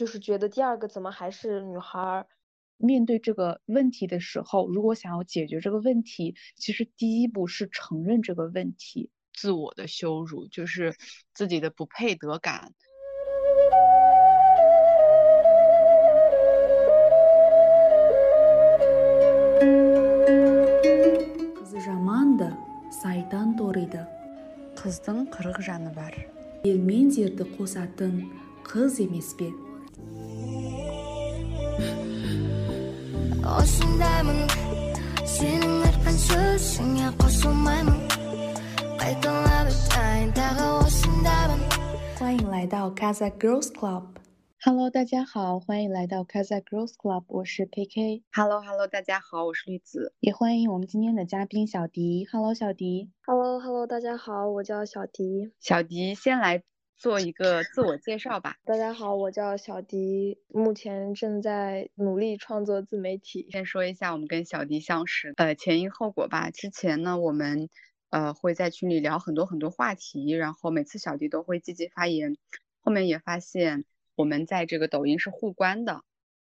就是觉得第二个怎么还是女孩儿面对这个问题的时候如果想要解决这个问题其实第一步是承认这个问题自我的羞辱就是自己的不配得感。осындаймын сенің айтқан сөзіңе қосылмаймын қайталап айтайын тағы осындаймын 欢迎来到 Casa Girls Club。 Hello，大家好，欢迎来到 Casa Girls Club，我是 KK， Hello Hello，大家好，我是栗子。也欢迎我们今天的嘉宾小迪。Hello，小迪。 Hello Hello，大家好，我叫小迪。小迪先来 做一个自我介绍吧。大家好，我叫小迪，目前正在努力创作自媒体。先说一下我们跟小迪相识呃前因后果吧。之前呢，我们呃会在群里聊很多很多话题，然后每次小迪都会积极发言。后面也发现我们在这个抖音是互关的，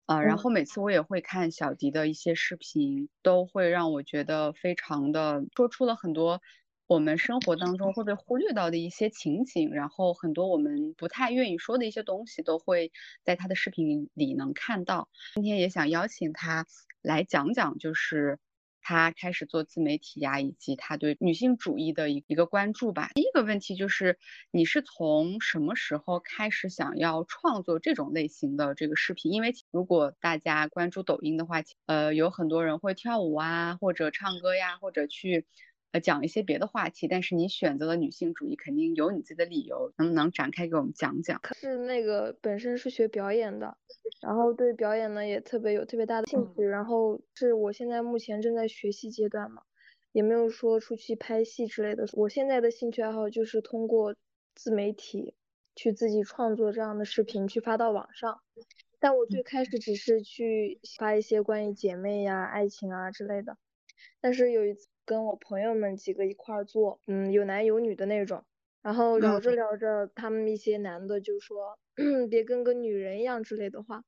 啊，然嗯后每次我也会看小迪的一些视频，都会让我觉得非常的说出了很多我们生活当中会被忽略到的一些情景，然后很多我们不太愿意说的一些东西，都会在他的视频里能看到。今天也想邀请他来讲讲，就是他开始做自媒体呀，以及他对女性主义的一一个关注吧。第一个问题就是，你是从什么时候开始想要创作这种类型的这个视频？因为如果大家关注抖音的话，呃，有很多人会跳舞啊，或者唱歌呀，或者去。呃，讲一些别的话题，但是你选择了女性主义，肯定有你自己的理由，能不能展开给我们讲讲？是那个本身是学表演的，然后对表演呢也特别有特别大的兴趣，然后是我现在目前正在学习阶段嘛，也没有说出去拍戏之类的。我现在的兴趣爱好就是通过自媒体去自己创作这样的视频去发到网上，但我最开始只是去发一些关于姐妹呀、爱情啊之类的，但是有一次跟我朋友们几个一块儿做，嗯，有男有女的那种。然后聊着聊着，他们一些男的就说 别跟个女人一样之类的话，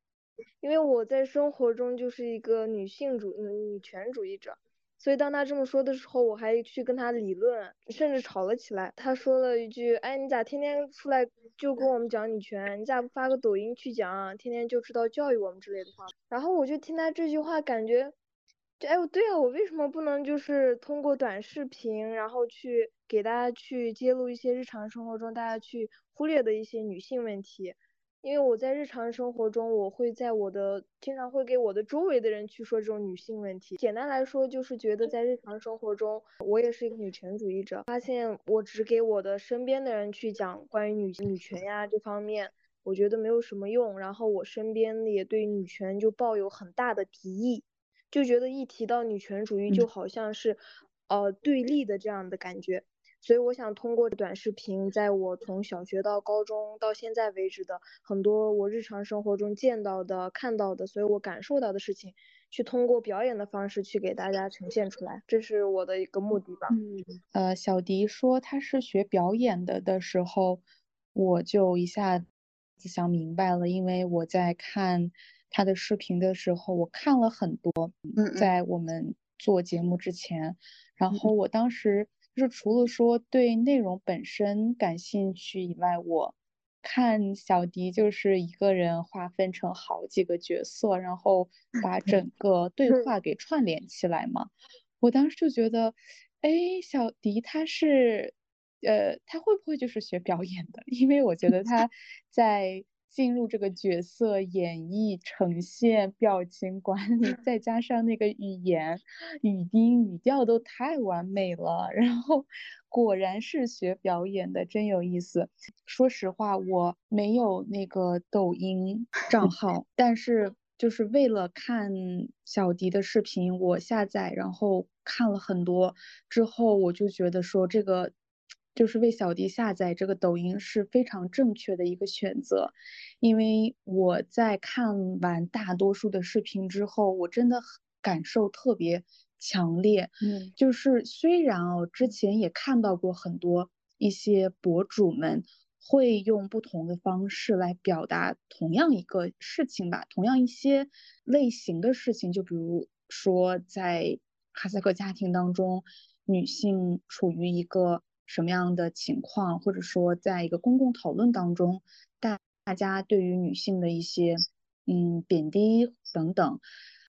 因为我在生活中就是一个女性主女权主义者，所以当他这么说的时候，我还去跟他理论，甚至吵了起来。他说了一句：“哎，你咋天天出来就跟我们讲女权？你咋不发个抖音去讲啊？天天就知道教育我们之类的话。”然后我就听他这句话，感觉。就哎，对啊，我为什么不能就是通过短视频，然后去给大家去揭露一些日常生活中大家去忽略的一些女性问题？因为我在日常生活中，我会在我的经常会给我的周围的人去说这种女性问题。简单来说，就是觉得在日常生活中，我也是一个女权主义者。发现我只给我的身边的人去讲关于女女权呀这方面，我觉得没有什么用。然后我身边也对女权就抱有很大的敌意。就觉得一提到女权主义，就好像是，呃，对立的这样的感觉。所以我想通过短视频，在我从小学到高中到现在为止的很多我日常生活中见到的、看到的，所以我感受到的事情，去通过表演的方式去给大家呈现出来，这是我的一个目的吧。嗯，呃，小迪说他是学表演的的时候，我就一下子想明白了，因为我在看。他的视频的时候，我看了很多，嗯，在我们做节目之前，然后我当时就是除了说对内容本身感兴趣以外，我看小迪就是一个人划分成好几个角色，然后把整个对话给串联起来嘛。我当时就觉得，哎，小迪他是，呃，他会不会就是学表演的？因为我觉得他 在。进入这个角色演绎、呈现、表情管理，再加上那个语言、语音、语调都太完美了。然后果然是学表演的，真有意思。说实话，我没有那个抖音 账号，但是就是为了看小迪的视频，我下载，然后看了很多之后，我就觉得说这个。就是为小迪下载这个抖音是非常正确的一个选择，因为我在看完大多数的视频之后，我真的感受特别强烈。嗯，就是虽然哦，之前也看到过很多一些博主们会用不同的方式来表达同样一个事情吧，同样一些类型的事情，就比如说在哈萨克家庭当中，女性处于一个什么样的情况，或者说在一个公共讨论当中，大大家对于女性的一些嗯贬低等等，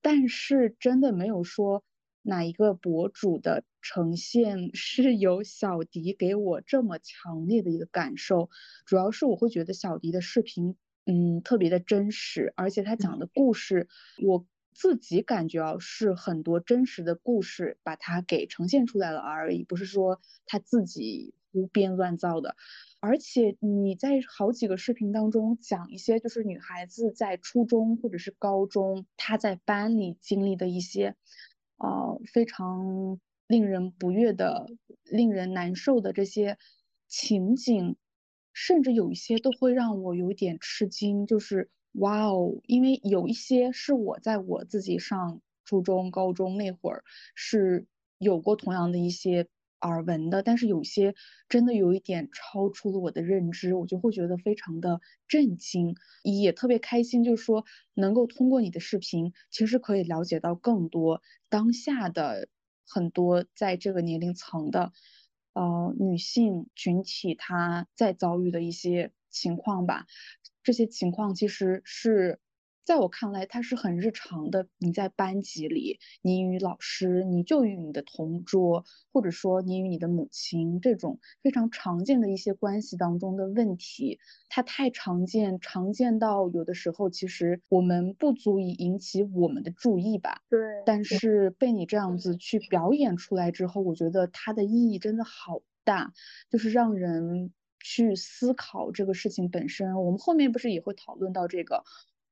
但是真的没有说。哪一个博主的呈现 是有小迪给我这么强烈的一个感受？主要是我会觉得小迪的视频，嗯，特别的真实，而且他讲的故事，我自己感觉啊，是很多真实的故事把它给呈现出来了而已，不是说他自己胡编乱造的。而且你在好几个视频当中讲一些，就是女孩子在初中或者是高中，她在班里经历的一些。呃，非常令人不悦的、令人难受的这些情景，甚至有一些都会让我有点吃惊。就是哇哦，因为有一些是我在我自己上初中、高中那会儿是有过同样的一些。耳闻的，但是有些真的有一点超出了我的认知，我就会觉得非常的震惊，也特别开心，就是说能够通过你的视频，其实可以了解到更多当下的很多在这个年龄层的呃女性群体她在遭遇的一些情况吧，这些情况其实是。在我看来，它是很日常的。你在班级里，你与老师，你就与你的同桌，或者说你与你的母亲，这种非常常见的一些关系当中的问题，它太常见，常见到有的时候其实我们不足以引起我们的注意吧。对。但是被你这样子去表演出来之后，我觉得它的意义真的好大，就是让人去思考这个事情本身。我们后面不是也会讨论到这个。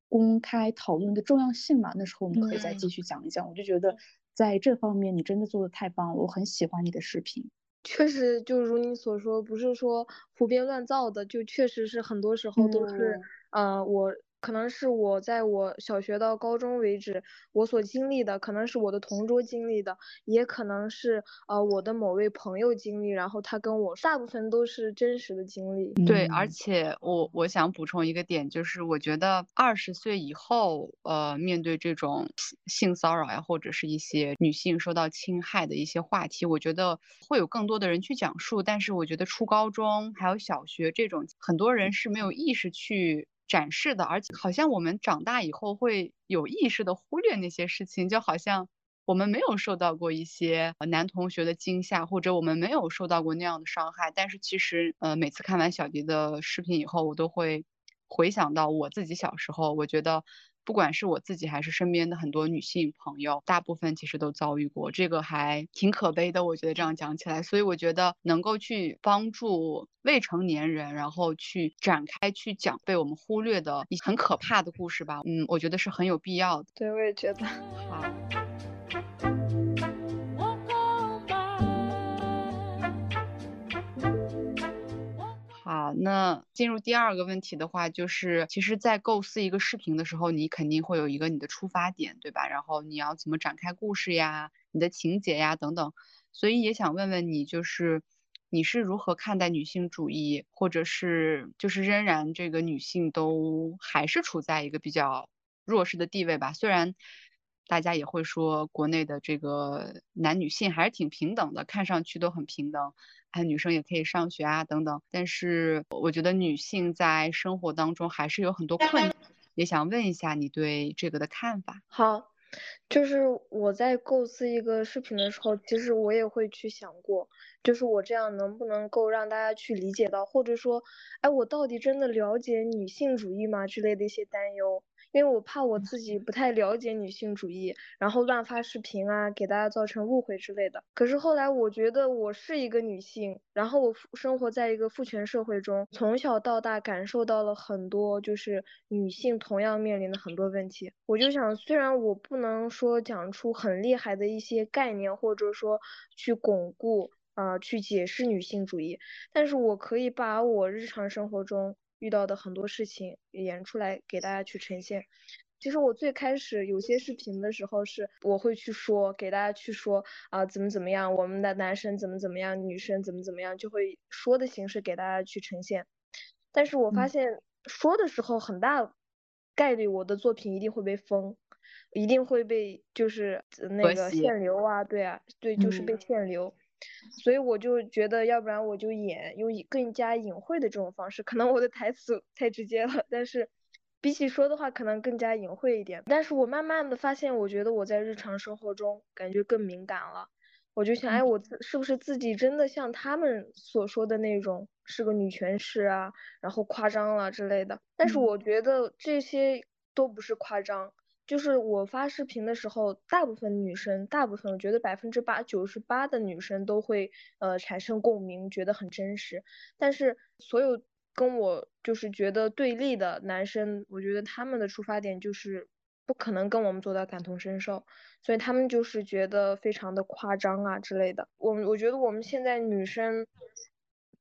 公开讨论的重要性嘛，那时候我们可以再继续讲一讲。我就觉得在这方面你真的做的太棒了，我很喜欢你的视频。确实，就如你所说，不是说胡编乱造的，就确实是很多时候都是，呃，我。可能是我在我小学到高中为止，我所经历的，可能是我的同桌经历的，也可能是呃我的某位朋友经历，然后他跟我大部分都是真实的经历。对，而且我我想补充一个点，就是我觉得二十岁以后，呃，面对这种性骚扰呀，或者是一些女性受到侵害的一些话题，我觉得会有更多的人去讲述。但是我觉得初高中还有小学这种，很多人是没有意识去。展示的，而且好像我们长大以后会有意识的忽略那些事情，就好像我们没有受到过一些男同学的惊吓，或者我们没有受到过那样的伤害。但是其实，呃，每次看完小迪的视频以后，我都会回想到我自己小时候，我觉得。不管是我自己还是身边的很多女性朋友，大部分其实都遭遇过，这个还挺可悲的。我觉得这样讲起来，所以我觉得能够去帮助未成年人，然后去展开去讲被我们忽略的一很可怕的故事吧，嗯，我觉得是很有必要的。对，我也觉得。好。那进入第二个问题的话，就是其实，在构思一个视频的时候，你肯定会有一个你的出发点，对吧？然后你要怎么展开故事呀，你的情节呀等等。所以也想问问你，就是你是如何看待女性主义，或者是就是仍然这个女性都还是处在一个比较弱势的地位吧？虽然大家也会说国内的这个男女性还是挺平等的，看上去都很平等。还有女生也可以上学啊，等等。但是我觉得女性在生活当中还是有很多困难，也想问一下你对这个的看法。好，就是我在构思一个视频的时候，其实我也会去想过，就是我这样能不能够让大家去理解到，或者说，哎，我到底真的了解女性主义吗？之类的一些担忧。因为我怕我自己不太了解女性主义，然后乱发视频啊，给大家造成误会之类的。可是后来我觉得我是一个女性，然后我生活在一个父权社会中，从小到大感受到了很多就是女性同样面临的很多问题。我就想，虽然我不能说讲出很厉害的一些概念，或者说去巩固啊，去解释女性主义，但是我可以把我日常生活中。遇到的很多事情演出来给大家去呈现。其实我最开始有些视频的时候是我会去说给大家去说啊怎么怎么样，我们的男生怎么怎么样，女生怎么怎么样，就会说的形式给大家去呈现。但是我发嗯现说的时候很大概率我的作品一定会被封，一定会被就是呃那个限流啊，对啊，对，就是被嗯限流。所以我就觉得，要不然我就演用以更加隐晦的这种方式，可能我的台词太直接了，但是比起说的话，可能更加隐晦一点。但是我慢慢的发现，我觉得我在日常生活中感觉更敏感了。我就想，哎，我自是不是自己真的像他们所说的那种是个女权士啊，然后夸张了之类的？但是嗯我觉得这些都不是夸张。就是我发视频的时候，大部分女生，大部分我觉得百分之八九十八的女生都会呃产生共鸣，觉得很真实。但是所有跟我就是觉得对立的男生，我觉得他们的出发点就是不可能跟我们做到感同身受，所以他们就是觉得非常的夸张啊之类的。我们我觉得我们现在女生。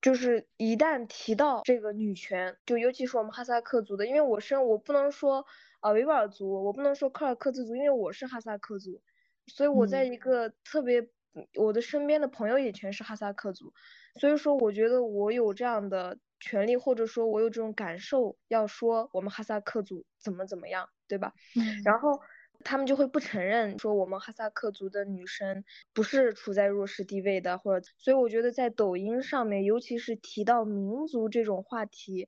就是一旦提到这个女权，就尤其是我们哈萨克族的，因为我身我不能说啊维吾尔族，我不能说柯尔克孜族，因为我是哈萨克族，所以我在嗯一个特别，嗯我的身边的朋友也全是哈萨克族，所以说我觉得我有这样的权利，或者说我有这种感受，要说我们哈萨克族怎么怎么样，对吧？嗯然后他们就会不承认说我们哈萨克族的女生不是处在弱势地位的，或者所以我觉得在抖音上面，尤其是提到民族这种话题，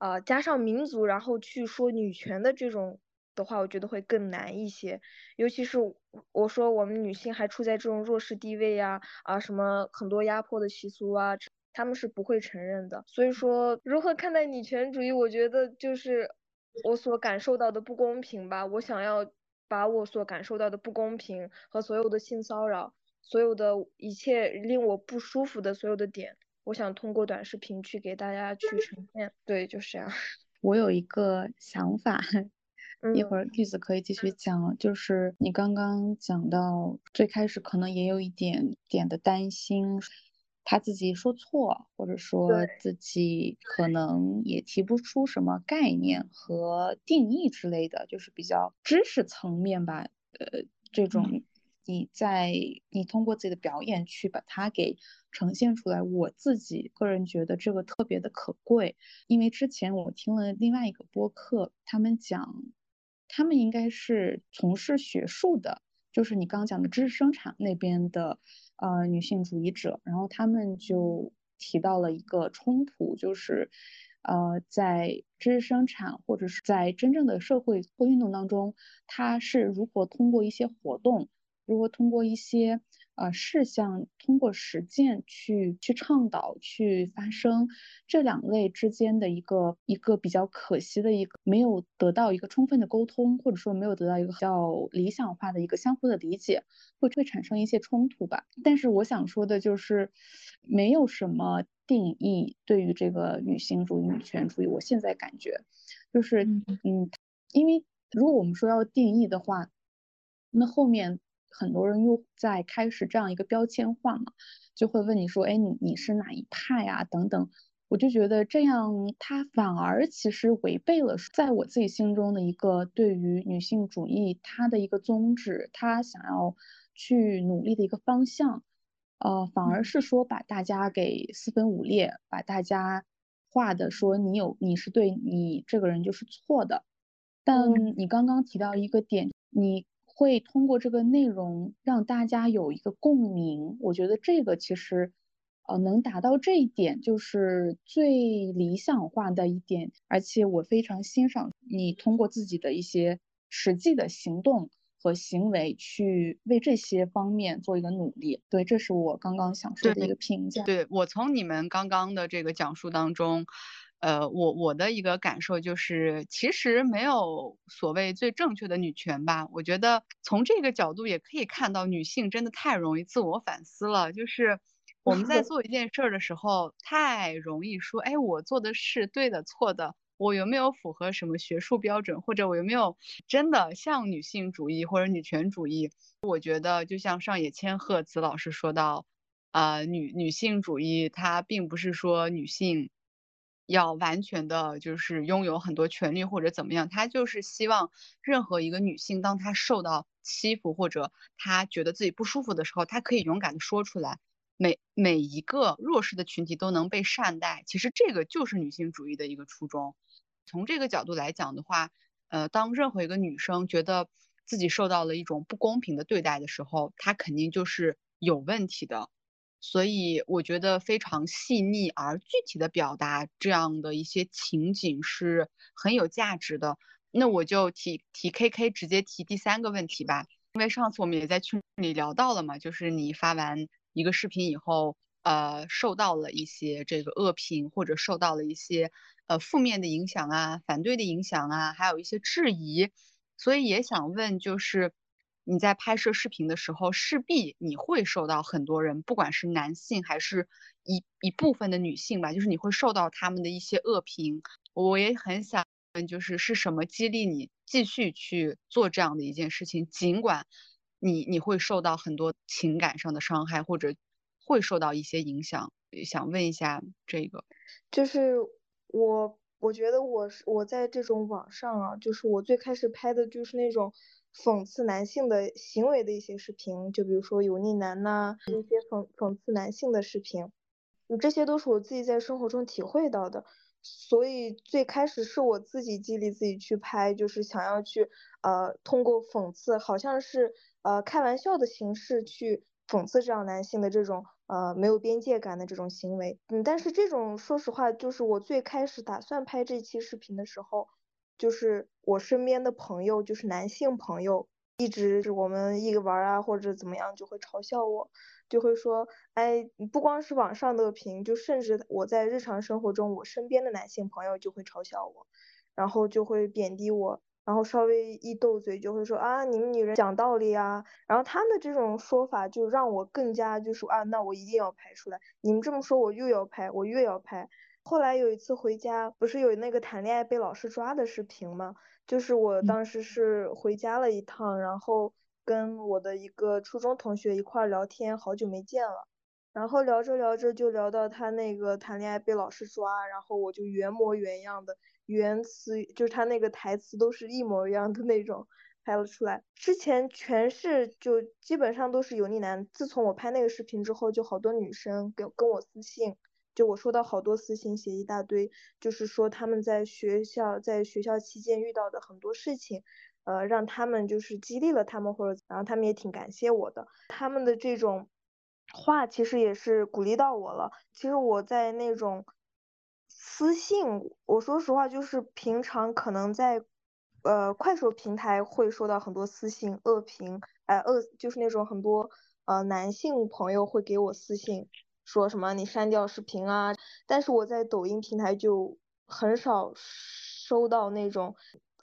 啊、加上民族，然后去说女权的这种的话，我觉得会更难一些。尤其是我我说我们女性还处在这种弱势地位呀，啊什么很多压迫的习俗啊，他们是不会承认的。所以说，如何看待女权主义，我觉得就是我所感受到的不公平吧。我想要把我所感受到的不公平和所有的性骚扰，所有的一切令我不舒服的所有的点，我想通过短视频去给大家去呈现。对，就是这样。我有一个想法，一嗯。会儿句子可以继续讲，就是你刚刚讲到最开始可能也有一点点的担心，他自己说错，或者说自己可能也提不出什么概念和定义之类的，就是比较知识层面吧，呃，这种你在你通过自己的表演去把它给呈现出来，我自己个人觉得这个特别的可贵，因为之前我听了另外一个播客，他们讲，他们应该是从事学术的，就是你刚讲的知识生产那边的呃女性主义者，然后他们就提到了一个冲突，就是呃在知识生产或者是在真正的社会或运动当中，它是如何通过一些活动。如何通过一些呃事项，通过实践去去倡导、去发声，这两类之间的一个一个比较可惜的一个没有得到一个充分的沟通，或者说没有得到一个比较理想化的一个相互的理解，会会产生一些冲突吧。但是我想说的就是，没有什么定义对于这个女性主义、女权主义，我现在感觉就是嗯嗯，因为如果我们说要定义的话，那后面很多人又在开始这样一个标签化嘛，就会问你说，哎，你你是哪一派啊？等等。我就觉得这样，它反而其实违背了在我自己心中的一个对于女性主义它的一个宗旨，它想要去努力的一个方向。呃，反而是说把大家给四分五裂，把大家画的说你有你是对，你这个人就是错的。但你刚刚提到一个点，你会通过这个内容让大家有一个共鸣，我觉得这个其实，呃，能达到这一点就是最理想化的一点，而且我非常欣赏你通过自己的一些实际的行动和行为去为这些方面做一个努力。对，这是我刚刚想说的一个评价。对，我从你们刚刚的这个讲述当中，呃，我我的一个感受就是，其实没有所谓最正确的女权吧。我觉得从这个角度也可以看到，女性真的太容易自我反思了。就是 我们在 做一件事儿的时候，太容易说，哎，我做的是对的、错的，我有没有符合什么学术标准，或者我有没有真的像女性主义或者女权主义？我觉得就像上野千鹤子老师说到。呃，女女性主义它并不是说女性要完全的就是拥有很多权利或者怎么样，他就是希望任何一个女性，当她受到欺负或者她觉得自己不舒服的时候，她可以勇敢的说出来。每每一个弱势的群体都能被善待，其实这个就是女性主义的一个初衷。从这个角度来讲的话，呃，当任何一个女生觉得自己受到了一种不公平的对待的时候，她肯定就是有问题的。所以我觉得非常细腻而具体的表达这样的一些情景是很有价值的。那我就提提 K K 直接提第三个问题吧，因为上次我们也在群里聊到了嘛，就是你发完一个视频以后，呃，受到了一些这个恶评，或者受到了一些呃负面的影响啊，反对的影响啊，还有一些质疑，所以也想问就是。你在拍摄视频的时候，势必你会受到很多人，不管是男性还是一一部分的女性吧，就是你会受到他们的一些恶评。我也很想问，就是是什么激励你继续去做这样的一件事情？尽管你你会受到很多情感上的伤害，或者会受到一些影响，想问一下这个，就是我我觉得我是我在这种网上啊，就是我最开始拍的就是那种。讽刺男性的行为的一些视频，就比如说油腻男呐，一些讽讽刺男性的视频，这些都是我自己在生活中体会到的，所以最开始是我自己激励自己去拍，就是想要去呃通过讽刺，好像是呃开玩笑的形式去讽刺这样男性的这种呃没有边界感的这种行为，嗯，但是这种说实话，就是我最开始打算拍这期视频的时候。就是我身边的朋友，就是男性朋友，一直是我们一个玩啊，或者怎么样，就会嘲笑我，就会说，哎，不光是网上的评，就甚至我在日常生活中，我身边的男性朋友就会嘲笑我，然后就会贬低我，然后稍微一斗嘴就会说啊，你们女人讲道理啊，然后他们这种说法就让我更加就说啊，那我一定要拍出来，你们这么说，我又要拍，我越要拍。后来有一次回家，不是有那个谈恋爱被老师抓的视频吗？就是我当时是回家了一趟，然后跟我的一个初中同学一块聊天，好久没见了，然后聊着聊着就聊到他那个谈恋爱被老师抓，然后我就原模原样的原词，就是他那个台词都是一模一样的那种拍了出来。之前全是就基本上都是油腻男，自从我拍那个视频之后，就好多女生跟跟我私信。就我收到好多私信，写一大堆，就是说他们在学校在学校期间遇到的很多事情，呃，让他们就是激励了他们，或者然后他们也挺感谢我的。他们的这种话其实也是鼓励到我了。其实我在那种私信，我说实话，就是平常可能在呃快手平台会收到很多私信恶评，哎恶就是那种很多呃男性朋友会给我私信。说什么你删掉视频啊？但是我在抖音平台就很少收到那种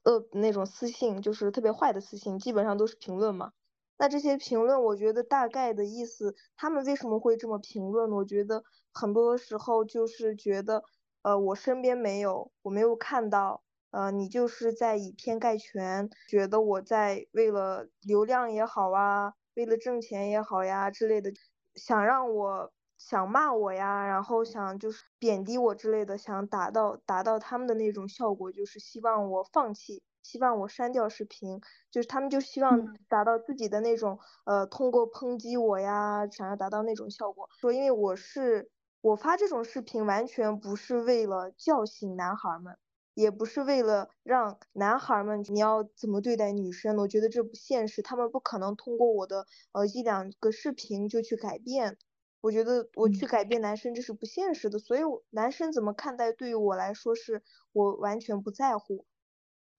呃那种私信，就是特别坏的私信，基本上都是评论嘛。那这些评论，我觉得大概的意思，他们为什么会这么评论？我觉得很多时候就是觉得，呃，我身边没有，我没有看到，呃，你就是在以偏概全，觉得我在为了流量也好啊，为了挣钱也好呀之类的，想让我。想骂我呀，然后想就是贬低我之类的，想达到达到他们的那种效果，就是希望我放弃，希望我删掉视频，就是他们就希望达到自己的那种呃，通过抨击我呀，想要达到那种效果。说因为我是我发这种视频完全不是为了叫醒男孩们，也不是为了让男孩们你要怎么对待女生，我觉得这不现实，他们不可能通过我的呃一两个视频就去改变。我觉得我去改变男生这是不现实的，所以男生怎么看待对于我来说是我完全不在乎。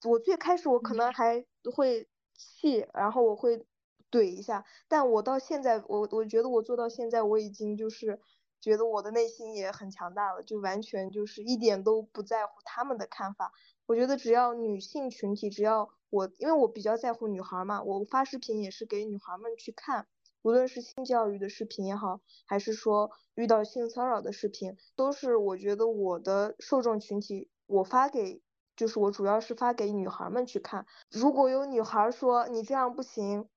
我最开始我可能还会气，然后我会怼一下，但我到现在我我觉得我做到现在我已经就是觉得我的内心也很强大了，就完全就是一点都不在乎他们的看法。我觉得只要女性群体，只要我因为我比较在乎女孩嘛，我发视频也是给女孩们去看。无论是性教育的视频也好，还是说遇到性骚扰的视频，都是我觉得我的受众群体，我发给就是我主要是发给女孩们去看。如果有女孩说你这样不行，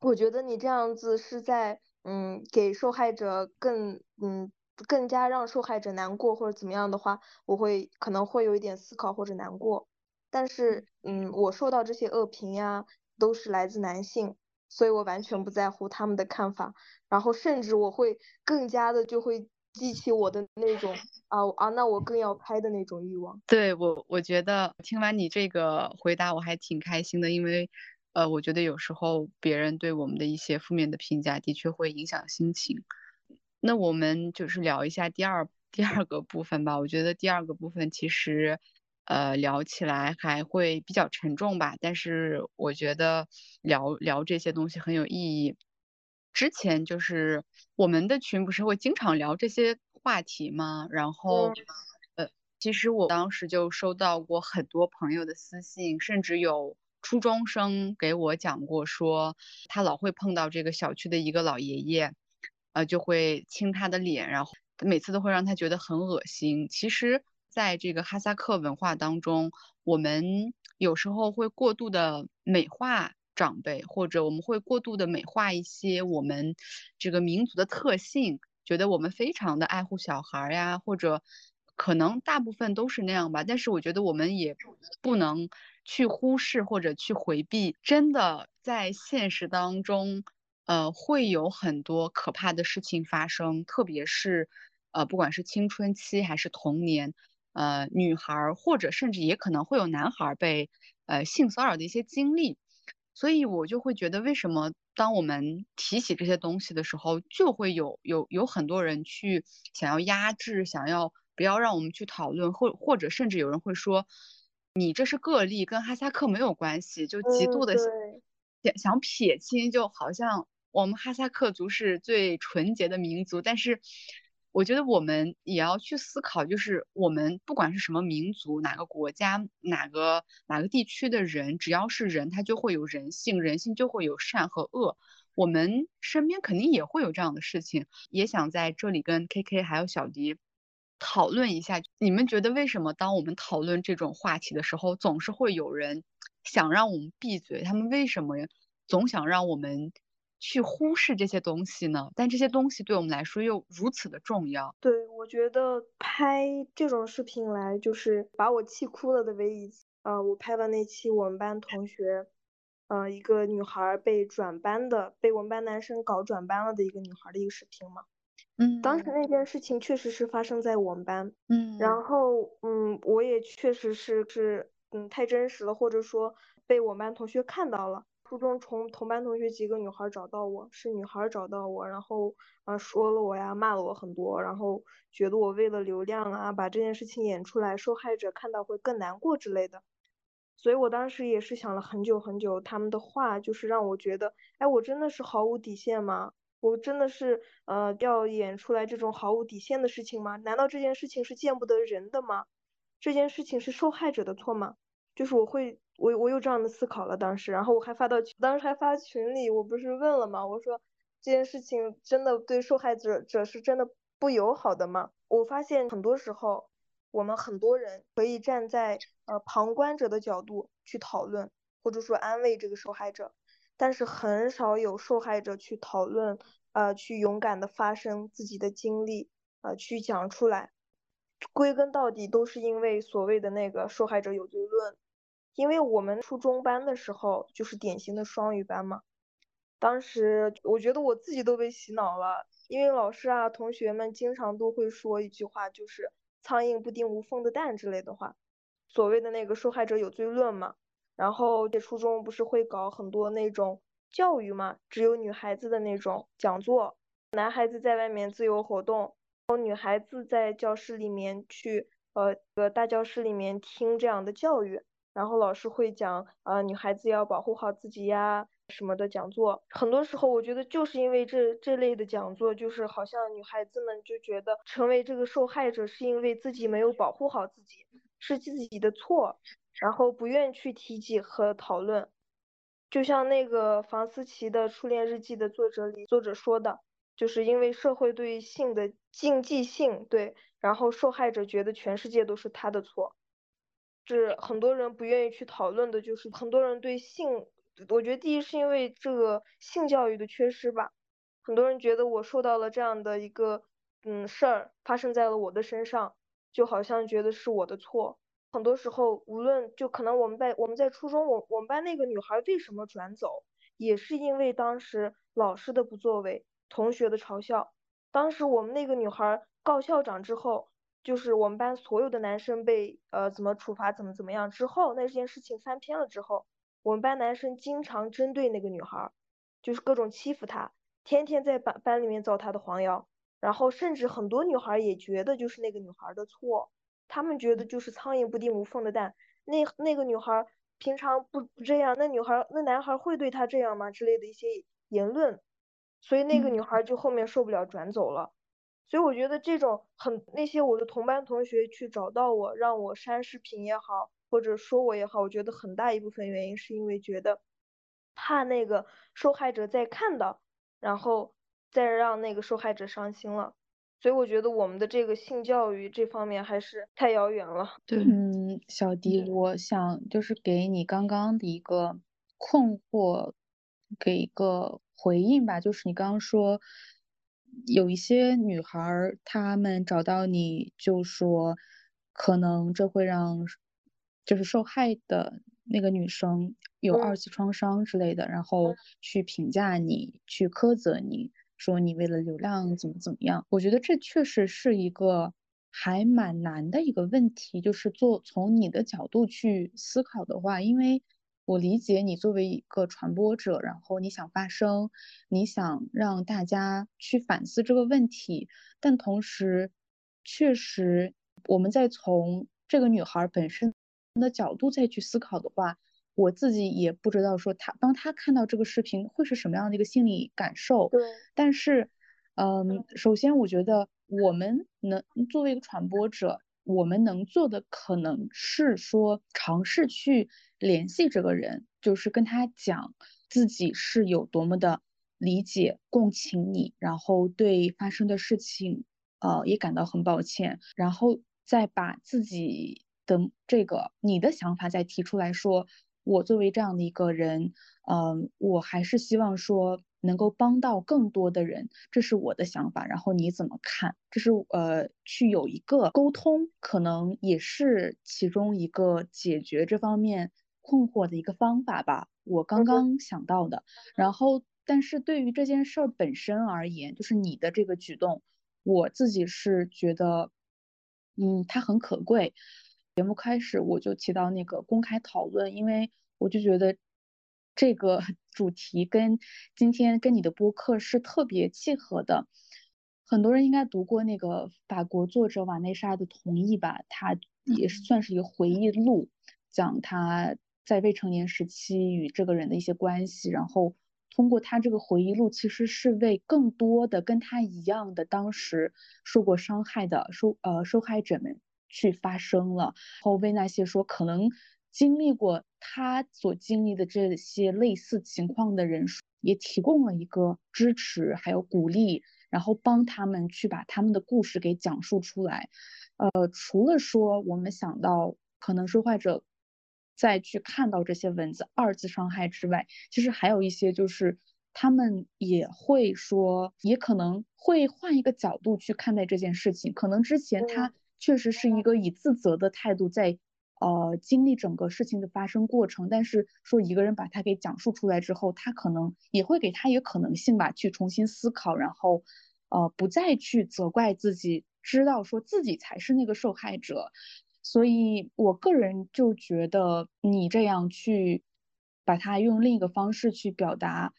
我觉得你这样子是在嗯给受害者更嗯更加让受害者难过或者怎么样的话，我会可能会有一点思考或者难过。但是嗯我受到这些恶评呀，都是来自男性。所以我完全不在乎他们的看法，然后甚至我会更加的就会激起我的那种啊啊，那我更要拍的那种欲望。对我，我觉得听完你这个回答，我还挺开心的，因为呃，我觉得有时候别人对我们的一些负面的评价，的确会影响心情。那我们就是聊一下第二第二个部分吧。我觉得第二个部分其实。呃，聊起来还会比较沉重吧，但是我觉得聊聊这些东西很有意义。之前就是我们的群不是会经常聊这些话题吗？然后，呃，其实我当时就收到过很多朋友的私信，甚至有初中生给我讲过，说他老会碰到这个小区的一个老爷爷，呃，就会亲他的脸，然后每次都会让他觉得很恶心。其实。在这个哈萨克文化当中，我们有时候会过度的美化长辈，或者我们会过度的美化一些我们这个民族的特性，觉得我们非常的爱护小孩呀，或者可能大部分都是那样吧。但是我觉得我们也不能去忽视或者去回避，真的在现实当中，呃，会有很多可怕的事情发生，特别是呃，不管是青春期还是童年。呃，女孩或者甚至也可能会有男孩被呃性骚扰的一些经历，所以我就会觉得，为什么当我们提起这些东西的时候，就会有有有很多人去想要压制，想要不要让我们去讨论，或或者甚至有人会说，你这是个例，跟哈萨克没有关系，就极度的想想撇清，就好像我们哈萨克族是最纯洁的民族，但是。我觉得我们也要去思考，就是我们不管是什么民族、哪个国家、哪个哪个地区的人，只要是人，他就会有人性，人性就会有善和恶。我们身边肯定也会有这样的事情，也想在这里跟 K K 还有小迪讨论一下，你们觉得为什么当我们讨论这种话题的时候，总是会有人想让我们闭嘴？他们为什么总想让我们？去忽视这些东西呢？但这些东西对我们来说又如此的重要。对，我觉得拍这种视频来就是把我气哭了的唯一。呃，我拍了那期我们班同学，呃，一个女孩被转班的，被我们班男生搞转班了的一个女孩的一个视频嘛。嗯。当时那件事情确实是发生在我们班。嗯。然后，嗯，我也确实是是，嗯，太真实了，或者说被我们班同学看到了。初中从同班同学几个女孩找到我，是女孩找到我，然后啊说了我呀，骂了我很多，然后觉得我为了流量啊，把这件事情演出来，受害者看到会更难过之类的。所以我当时也是想了很久很久，他们的话就是让我觉得，哎，我真的是毫无底线吗？我真的是呃要演出来这种毫无底线的事情吗？难道这件事情是见不得人的吗？这件事情是受害者的错吗？就是我会，我我有这样的思考了当时，然后我还发到群，当时还发群里，我不是问了吗？我说这件事情真的对受害者者是真的不友好的吗？我发现很多时候，我们很多人可以站在呃旁观者的角度去讨论，或者说安慰这个受害者，但是很少有受害者去讨论，呃，去勇敢的发声自己的经历，呃，去讲出来，归根到底都是因为所谓的那个受害者有罪论。因为我们初中班的时候就是典型的双语班嘛，当时我觉得我自己都被洗脑了，因为老师啊、同学们经常都会说一句话，就是“苍蝇不叮无缝的蛋”之类的话，所谓的那个受害者有罪论嘛。然后在初中不是会搞很多那种教育嘛，只有女孩子的那种讲座，男孩子在外面自由活动，然后女孩子在教室里面去呃个大教室里面听这样的教育。然后老师会讲，呃，女孩子要保护好自己呀，什么的讲座。很多时候，我觉得就是因为这这类的讲座，就是好像女孩子们就觉得成为这个受害者是因为自己没有保护好自己，是自己的错，然后不愿去提及和讨论。就像那个房思琪的初恋日记的作者里，作者说的，就是因为社会对性的禁忌性，对，然后受害者觉得全世界都是他的错。是很多人不愿意去讨论的，就是很多人对性，我觉得第一是因为这个性教育的缺失吧。很多人觉得我受到了这样的一个嗯事儿发生在了我的身上，就好像觉得是我的错。很多时候，无论就可能我们在我们在初中，我我们班那个女孩为什么转走，也是因为当时老师的不作为，同学的嘲笑。当时我们那个女孩告校长之后，就是我们班所有的男生被呃怎么处罚怎么怎么样之后，那件事情翻篇了之后，我们班男生经常针对那个女孩，就是各种欺负她，天天在班班里面造她的黄谣。然后甚至很多女孩也觉得就是那个女孩的错，他们觉得就是苍蝇不叮无缝的蛋，那那个女孩平常不不这样，那女孩那男孩会对她这样吗之类的一些言论，所以那个女孩就后面受不了转走了。所以我觉得这种很那些我的同班同学去找到我，让我删视频也好，或者说我也好，我觉得很大一部分原因是因为觉得怕那个受害者再看到，然后。再让那个受害者伤心了，所以我觉得我们的这个性教育这方面还是太遥远了。对，嗯，小迪，我想就是给你刚刚的一个困惑，给一个回应吧。就是你刚刚说有一些女孩她们找到你就说，可能这会让就是受害的那个女生有二次创伤之类的，然后去评价你，去苛责你。说你为了流量怎么怎么样？我觉得这确实是一个还蛮难的一个问题。就是做从你的角度去思考的话，因为我理解你作为一个传播者，然后你想发声，你想让大家去反思这个问题，但同时，确实我们在从这个女孩本身的角度再去思考的话。我自己也不知道说她当她看到这个视频会是什么样的一个心理感受。对。但是，嗯，首先我觉得我们能作为一个传播者，我们能做的可能是说尝试去联系这个人，就是跟他讲自己是有多么的理解、共情你，然后对发生的事情，呃，也感到很抱歉，然后再把自己的这个你的想法再提出来说。我作为这样的一个人，嗯，我还是希望说能够帮到更多的人，这是我的想法。然后你怎么看？这是呃，去有一个沟通，可能也是其中一个解决这方面困惑的一个方法吧。我刚刚想到的。然后，但是对于这件事儿本身而言，就是你的这个举动，我自己是觉得，嗯，它很可贵。节目开始我就提到那个公开讨论，因为我就觉得这个 主题跟今天跟你的播客是特别契合的。很多人应该读过那个法国作者瓦内莎的《同意》吧，他也是算是一个回忆录，讲他在未成年时期与这个人的一些关系，然后通过他这个回忆录，其实是为更多的跟他一样的当时受过伤害的受呃受害者们。去发声了，后为那些说可能经历过他所经历的这些类似情况的人，也提供了一个支持，还有鼓励，然后帮他们去把他们的故事给讲述出来。呃，除了说我们想到可能受害者再去看到这些文字二次伤害之外，其实还有一些就是他们也会说，也可能会换一个角度去看待这件事情，可能之前他。确实是一个以自责的态度在，呃，经历整个事情的发生过程。但是说一个人把他给讲述出来之后，他可能也会给他一个可能性吧，去重新思考，然后，呃，不再去责怪自己，知道说自己才是那个受害者。所以我个人就觉得你这样去把它用另一个方式去表达。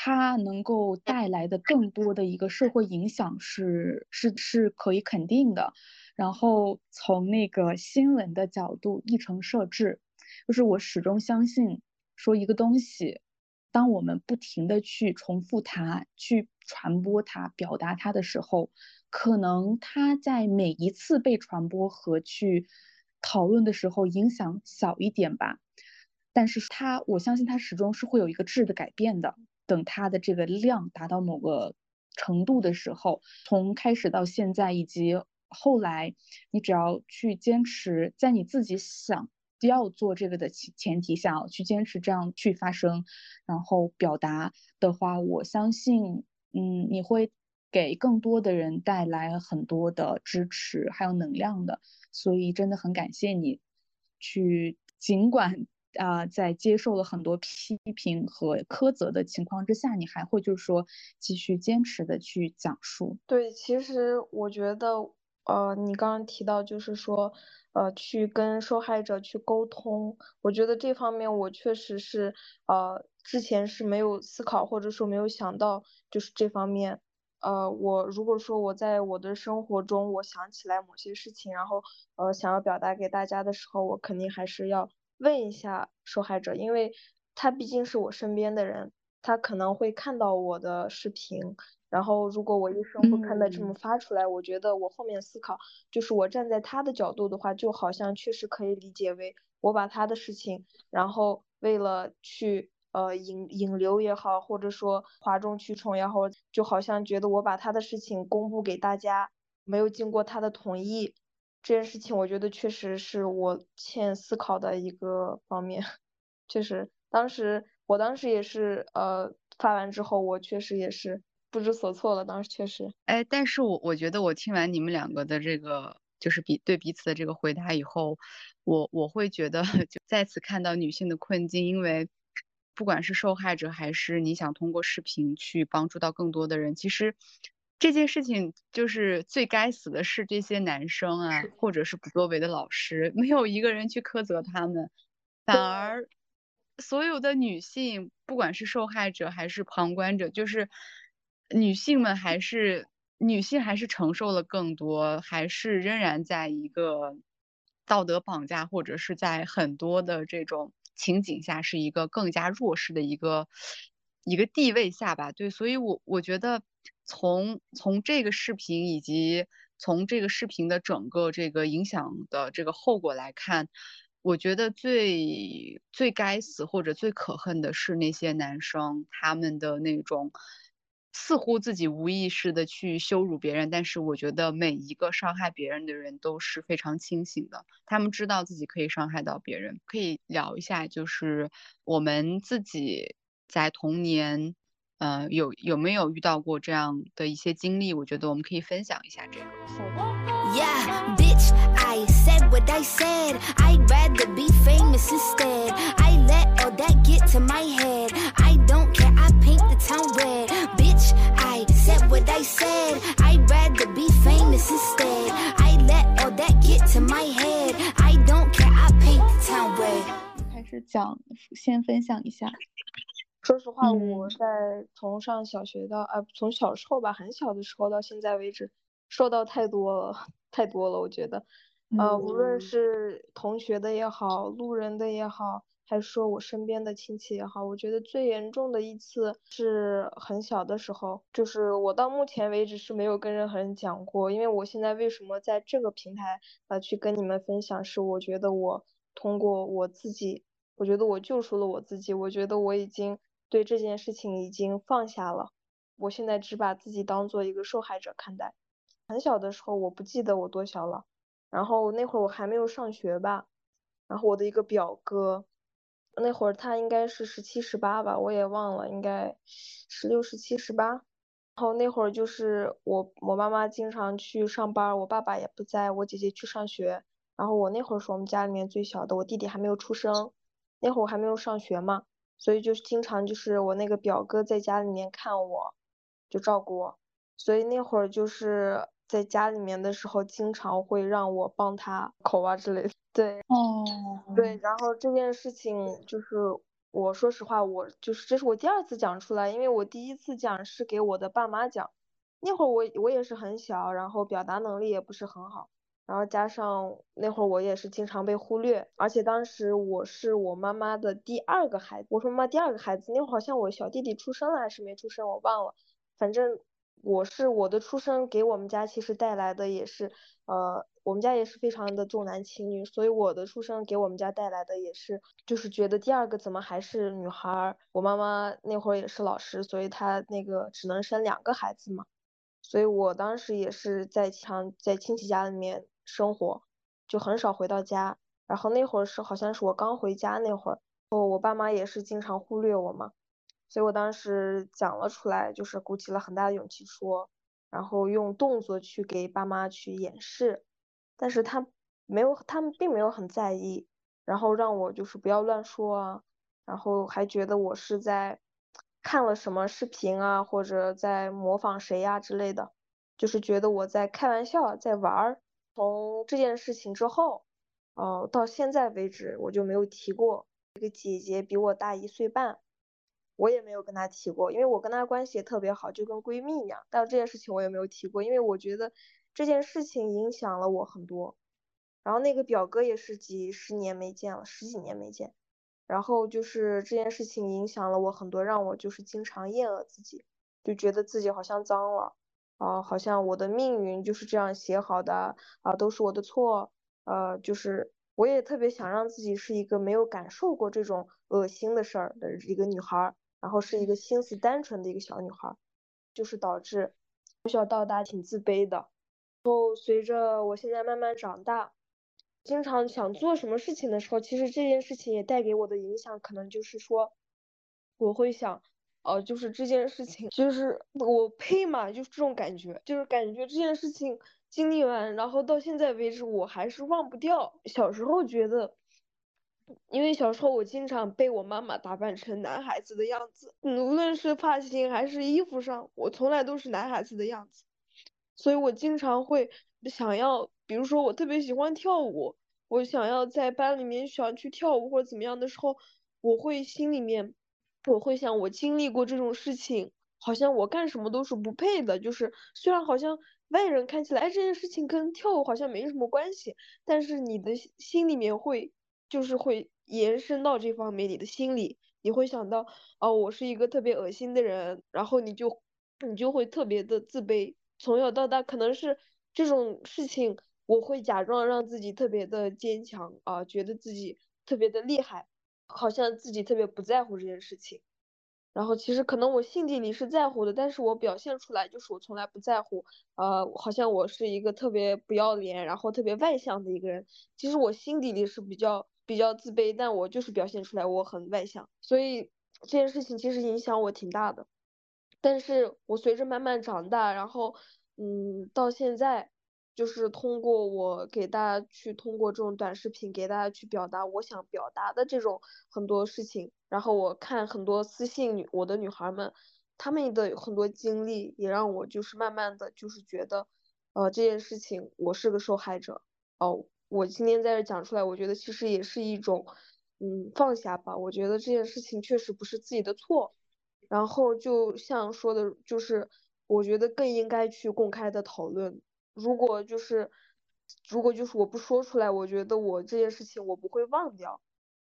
它能够带来的更多的一个社会影响是是是可以肯定的。然后从那个新闻的角度，议程设置，就是我始终相信，说一个东西，当我们不停的去重复它、去传播它、表达它的时候，可能它在每一次被传播和去讨论的时候影响小一点吧，但是它，我相信它始终是会有一个质的改变的。等它的这个量达到某个程度的时候，从开始到现在以及后来，你只要去坚持，在你自己想要做这个的前前提下，去坚持这样去发声，然后表达的话，我相信，嗯，你会给更多的人带来很多的支持还有能量的。所以真的很感谢你，去尽管啊、在接受了很多批评和苛责的情况之下，你还会就是说继续坚持的去讲述？对，其实我觉得，呃，你刚刚提到就是说，呃，去跟受害者去沟通，我觉得这方面我确实是，呃，之前是没有思考或者说没有想到，就是这方面。呃，我如果说我在我的生活中，我想起来某些事情，然后呃想要表达给大家的时候，我肯定还是要问一下受害者，因为他毕竟是我身边的人，他可能会看到我的视频，然后如果我一声不吭的这么嗯发出来，我觉得我后面思考，就是我站在他的角度的话，就好像确实可以理解为我把他的事情，然后为了去。呃，引引流也好，或者说哗众取宠也好，就好像觉得我把他的事情公布给大家，没有经过他的同意，这件事情我觉得确实是我欠思考的一个方面。确实，当时我当时也是，呃，发完之后我确实也是不知所措了，当时确实。哎，但是我我觉得我听完你们两个的这个，就是彼对彼此的这个回答以后，我我会觉得 就再次看到女性的困境，因为不管是受害者还是你想通过视频去帮助到更多的人，其实这件事情就是最该死的是这些男生啊，或者是不作为的老师，没有一个人去苛责他们，反而所有的女性，不管是受害者还是旁观者，就是女性们还是女性还是承受了更多，还是仍然在一个道德绑架或者是在很多的这种情景下是一个更加弱势的一个一个地位下吧。对，所以我我觉得从从这个视频以及从这个视频的整个这个影响的这个后果来看。我觉得最最该死或者最可恨的是那些男生，他们的那种似乎自己无意识的去羞辱别人，但是我觉得每一个伤害别人的人都是非常清醒的，他们知道自己可以伤害到别人。可以聊一下，就是我们自己在童年，呃，有有没有遇到过这样的一些经历？我觉得我们可以分享一下这个。Yeah, bitch, I said what I said. I'd rather be famous instead. I let all that get to my head. I don't care, I paint the town red. I said what I said. I'd rather be famous instead. I let all that get to my head. I don't care, I paint the town red. 开始讲，先分享一下。说实话，我嗯在从上小学到啊，从小时候吧，很小的时候到现在为止，受到太多了，太多了。我觉得，呃，无论嗯是同学的也好，路人的也好，还是说我身边的亲戚也好，我觉得最严重的一次是很小的时候，就是我到目前为止是没有跟任何人讲过，因为我现在为什么在这个平台呃去跟你们分享，是我觉得我通过我自己，我觉得我救赎了我自己，我觉得我已经对这件事情已经放下了，我现在只把自己当做一个受害者看待。很小的时候，我不记得我多小了，然后那会儿我还没有上学吧，然后我的一个表哥，那会儿他应该是十七十八吧，我也忘了，应该十六十七十八。然后那会儿就是我我妈妈经常去上班，我爸爸也不在，我姐姐去上学。然后我那会儿是我们家里面最小的，我弟弟还没有出生，那会儿我还没有上学嘛，所以就是经常就是我那个表哥在家里面看我，就照顾我。所以那会儿就是在家里面的时候，经常会让我帮他 口啊之类的。对哦，对，然后这件事情就是我说实话，我就是这是我第二次讲出来，因为我第一次讲是给我的爸妈讲，那会儿我我也是很小，然后表达能力也不是很好，然后加上那会儿我也是经常被忽略，而且当时我是我妈妈的第二个孩子，我是妈妈第二个孩子，那会儿好像我小弟弟出生了还是没出生，我忘了，反正我是我的出生给我们家其实带来的也是，呃，我们家也是非常的重男轻女，所以我的出生给我们家带来的也是，就是觉得第二个怎么还是女孩儿，我妈妈那会儿也是老师，所以她那个只能生两个孩子嘛。所以我当时也是在常在亲戚家里面生活，就很少回到家。然后那会儿是好像是我刚回家那会儿，哦我爸妈也是经常忽略我嘛，所以我当时讲了出来，就是鼓起了很大的勇气说，然后用动作去给爸妈去演示，但是他没有，他们并没有很在意。然后让我就是不要乱说啊，然后还觉得我是在看了什么视频啊，或者在模仿谁呀之类的，就是觉得我在开玩笑，在玩儿。从这件事情之后，哦，到现在为止，我就没有提过这个姐姐比我大一岁半，我也没有跟她提过，因为我跟她关系也特别好，就跟闺蜜一样。但这件事情我也没有提过，因为我觉得这件事情影响了我很多。然后那个表哥也是几十年没见了，十几年没见。然后就是这件事情影响了我很多，让我就是经常厌恶自己，就觉得自己好像脏了。啊，好像我的命运就是这样写好的啊，都是我的错。呃，就是我也特别想让自己是一个没有感受过这种恶心的事儿的一个女孩，然后是一个心思单纯的一个小女孩，就是导致从小到大挺自卑的。然后随着我现在慢慢长大，经常想做什么事情的时候，其实这件事情也带给我的影响，可能就是说，我会想。哦，就是这件事情，就是我配嘛，就是这种感觉，就是感觉这件事情经历完，然后到现在为止，我还是忘不掉。小时候觉得，因为小时候我经常被我妈妈打扮成男孩子的样子，无论是发型还是衣服上，我从来都是男孩子的样子，所以我经常会想要，比如说我特别喜欢跳舞，我想要在班里面想去跳舞或者怎么样的时候，我会心里面。我会想，我经历过这种事情，好像我干什么都是不配的。就是虽然好像外人看起来，哎，这件事情跟跳舞好像没什么关系，但是你的心里面会，就是会延伸到这方面，你的心里你会想到，哦，我是一个特别恶心的人，然后你就你就会特别的自卑。从小到大，可能是这种事情，我会假装让自己特别的坚强啊，觉得自己特别的厉害。好像自己特别不在乎这件事情，然后其实可能我心底里是在乎的，但是我表现出来就是我从来不在乎，呃，好像我是一个特别不要脸，然后特别外向的一个人，其实我心底里是比较比较自卑，但我就是表现出来我很外向，所以这件事情其实影响我挺大的，但是我随着慢慢长大，然后嗯，到现在。就是通过我给大家去通过这种短视频给大家去表达我想表达的这种很多事情，然后我看很多私信女我的女孩们，她们的很多经历也让我就是慢慢的就是觉得，呃这件事情我是个受害者，哦我今天在这讲出来，我觉得其实也是一种嗯放下吧，我觉得这件事情确实不是自己的错，然后就像说的，就是我觉得更应该去公开的讨论。如果就是，如果就是我不说出来，我觉得我这件事情我不会忘掉。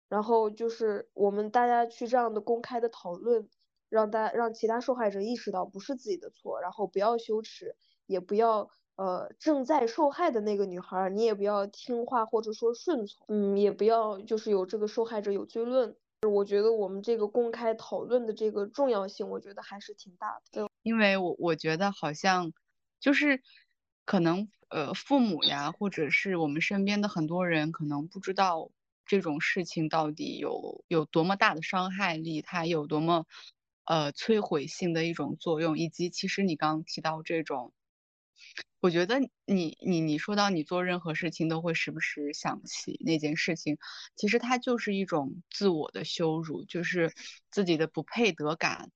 然后就是我们大家去这样的公开的讨论，让大让其他受害者意识到不是自己的错，然后不要羞耻，也不要呃正在受害的那个女孩，你也不要听话或者说顺从，嗯，也不要就是有这个受害者有罪论。我觉得我们这个公开讨论的这个重要性，我觉得还是挺大的。因为我我觉得好像就是。可能呃，父母呀，或者是我们身边的很多人，可能不知道这种事情到底有有多么大的伤害力，它有多么呃摧毁性的一种作用，以及其实你刚提到这种，我觉得你你你说到你做任何事情都会时不时想起那件事情，其实它就是一种自我的羞辱，就是自己的不配得感，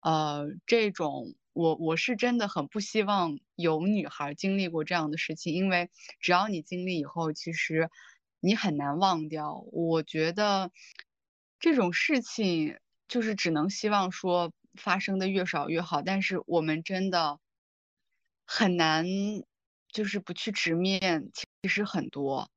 呃，这种。我我是真的很不希望有女孩经历过这样的事情，因为只要你经历以后，其实你很难忘掉。我觉得这种事情就是只能希望说发生的越少越好，但是我们真的很难，就是不去直面，其实很多，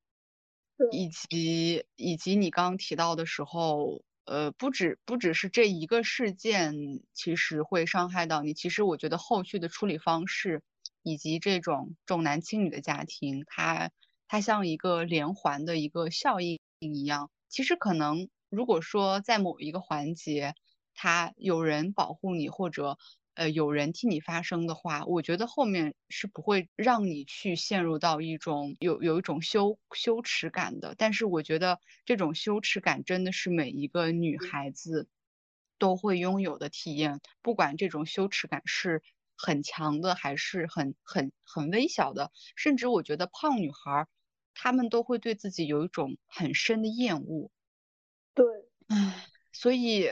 以及以及你刚刚提到的时候。呃，不止不只是这一个事件，其实会伤害到你。其实我觉得后续的处理方式，以及这种重男轻女的家庭，它它像一个连环的一个效应一样。其实可能如果说在某一个环节，他有人保护你，或者。呃，有人替你发声的话，我觉得后面是不会让你去陷入到一种有有一种羞羞耻感的。但是我觉得这种羞耻感真的是每一个女孩子都会拥有的体验，不管这种羞耻感是很强的，还是很很很微小的。甚至我觉得胖女孩她们都会对自己有一种很深的厌恶。对，唉，所以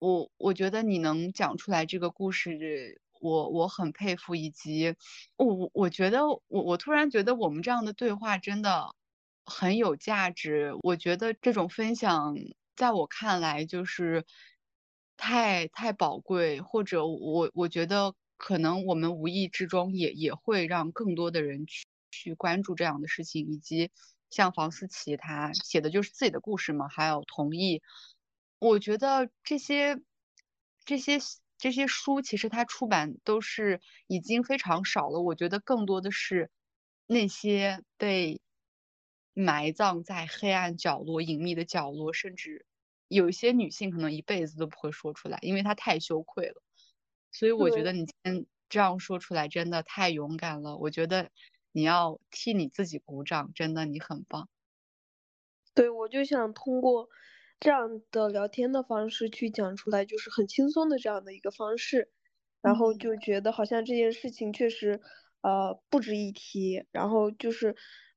我我觉得你能讲出来这个故事，我我很佩服，以及我我我觉得我我突然觉得我们这样的对话真的很有价值。我觉得这种分享在我看来就是太太宝贵，或者我我觉得可能我们无意之中也也会让更多的人去去关注这样的事情，以及像房思琪她写的就是自己的故事嘛，还有同意。我觉得这些这些这些书其实它出版都是已经非常少了。我觉得更多的是那些被埋葬在黑暗角落、隐秘的角落，甚至有一些女性可能一辈子都不会说出来，因为她太羞愧了。所以我觉得你今天这样说出来真的太勇敢了。我觉得你要替你自己鼓掌，真的你很棒。对，我就想通过。这样的聊天的方式去讲出来，就是很轻松的这样的一个方式，然后就觉得好像这件事情确实，呃，不值一提，然后就是，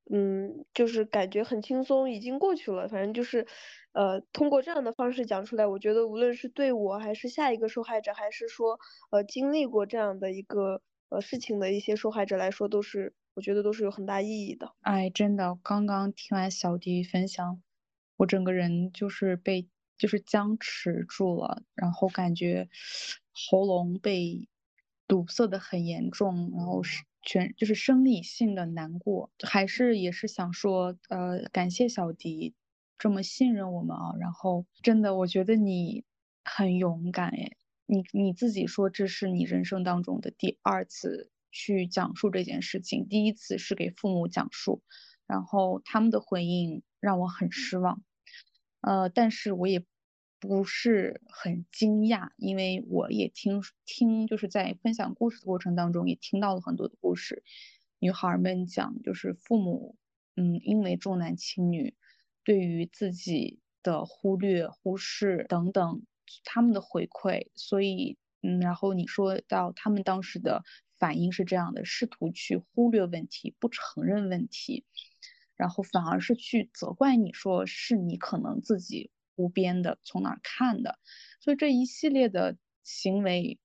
嗯，就是感觉很轻松，已经过去了。反正就是，呃，通过这样的方式讲出来，我觉得无论是对我还是下一个受害者，还是说，呃，经历过这样的一个呃事情的一些受害者来说，都是我觉得都是有很大意义的。哎，真的，刚刚听完小迪分享。我整个人就是被就是僵持住了，然后感觉喉咙被堵塞的很严重，然后是全就是生理性的难过，还是也是想说，呃，感谢小迪这么信任我们啊，然后真的我觉得你很勇敢诶，你你自己说这是你人生当中的第二次去讲述这件事情，第一次是给父母讲述。然后他们的回应让我很失望，呃，但是我也不是很惊讶，因为我也听听就是在分享故事的过程当中也听到了很多的故事，女孩们讲就是父母，嗯，因为重男轻女，对于自己的忽略、忽视等等他们的回馈，所以，嗯，然后你说到他们当时的反应是这样的，试图去忽略问题，不承认问题。然后反而是去责怪你说是你可能自己胡编的，从哪看的，所以这一系列的行为，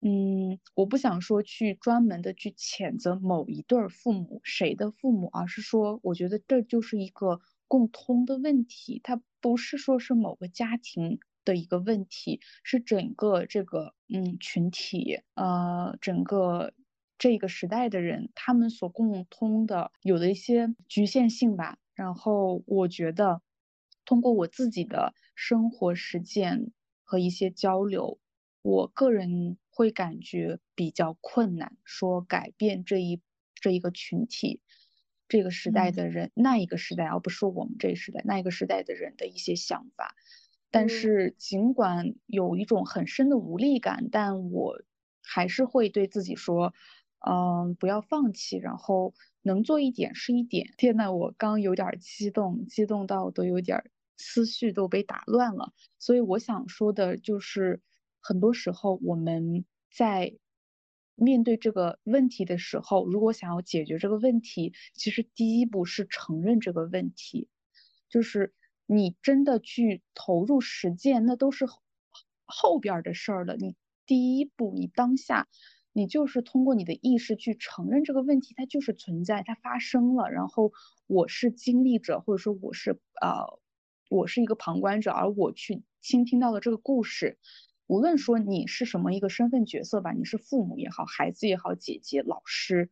嗯，我不想说去专门的去谴责某一对父母谁的父母，而是说我觉得这就是一个共通的问题，它不是说是某个家庭的一个问题，是整个这个嗯群体呃整个。这个时代的人，他们所共通的有的一些局限性吧。然后我觉得，通过我自己的生活实践和一些交流，我个人会感觉比较困难，说改变这一这一个群体，这个时代的人，那一个时代，而不是我们这一时代，那一个时代的人的一些想法。但是尽管有一种很深的无力感，但我还是会对自己说。嗯，不要放弃，然后能做一点是一点。天呐，我刚有点激动，激动到都有点思绪都被打乱了。所以我想说的就是，很多时候我们在面对这个问题的时候，如果想要解决这个问题，其实第一步是承认这个问题，就是你真的去投入实践，那都是后边的事儿了。你第一步，你当下。你就是通过你的意识去承认这个问题，它就是存在，它发生了。然后我是经历者，或者说我是呃，我是一个旁观者，而我去倾听到了这个故事。无论说你是什么一个身份角色吧，你是父母也好，孩子也好，姐姐、老师，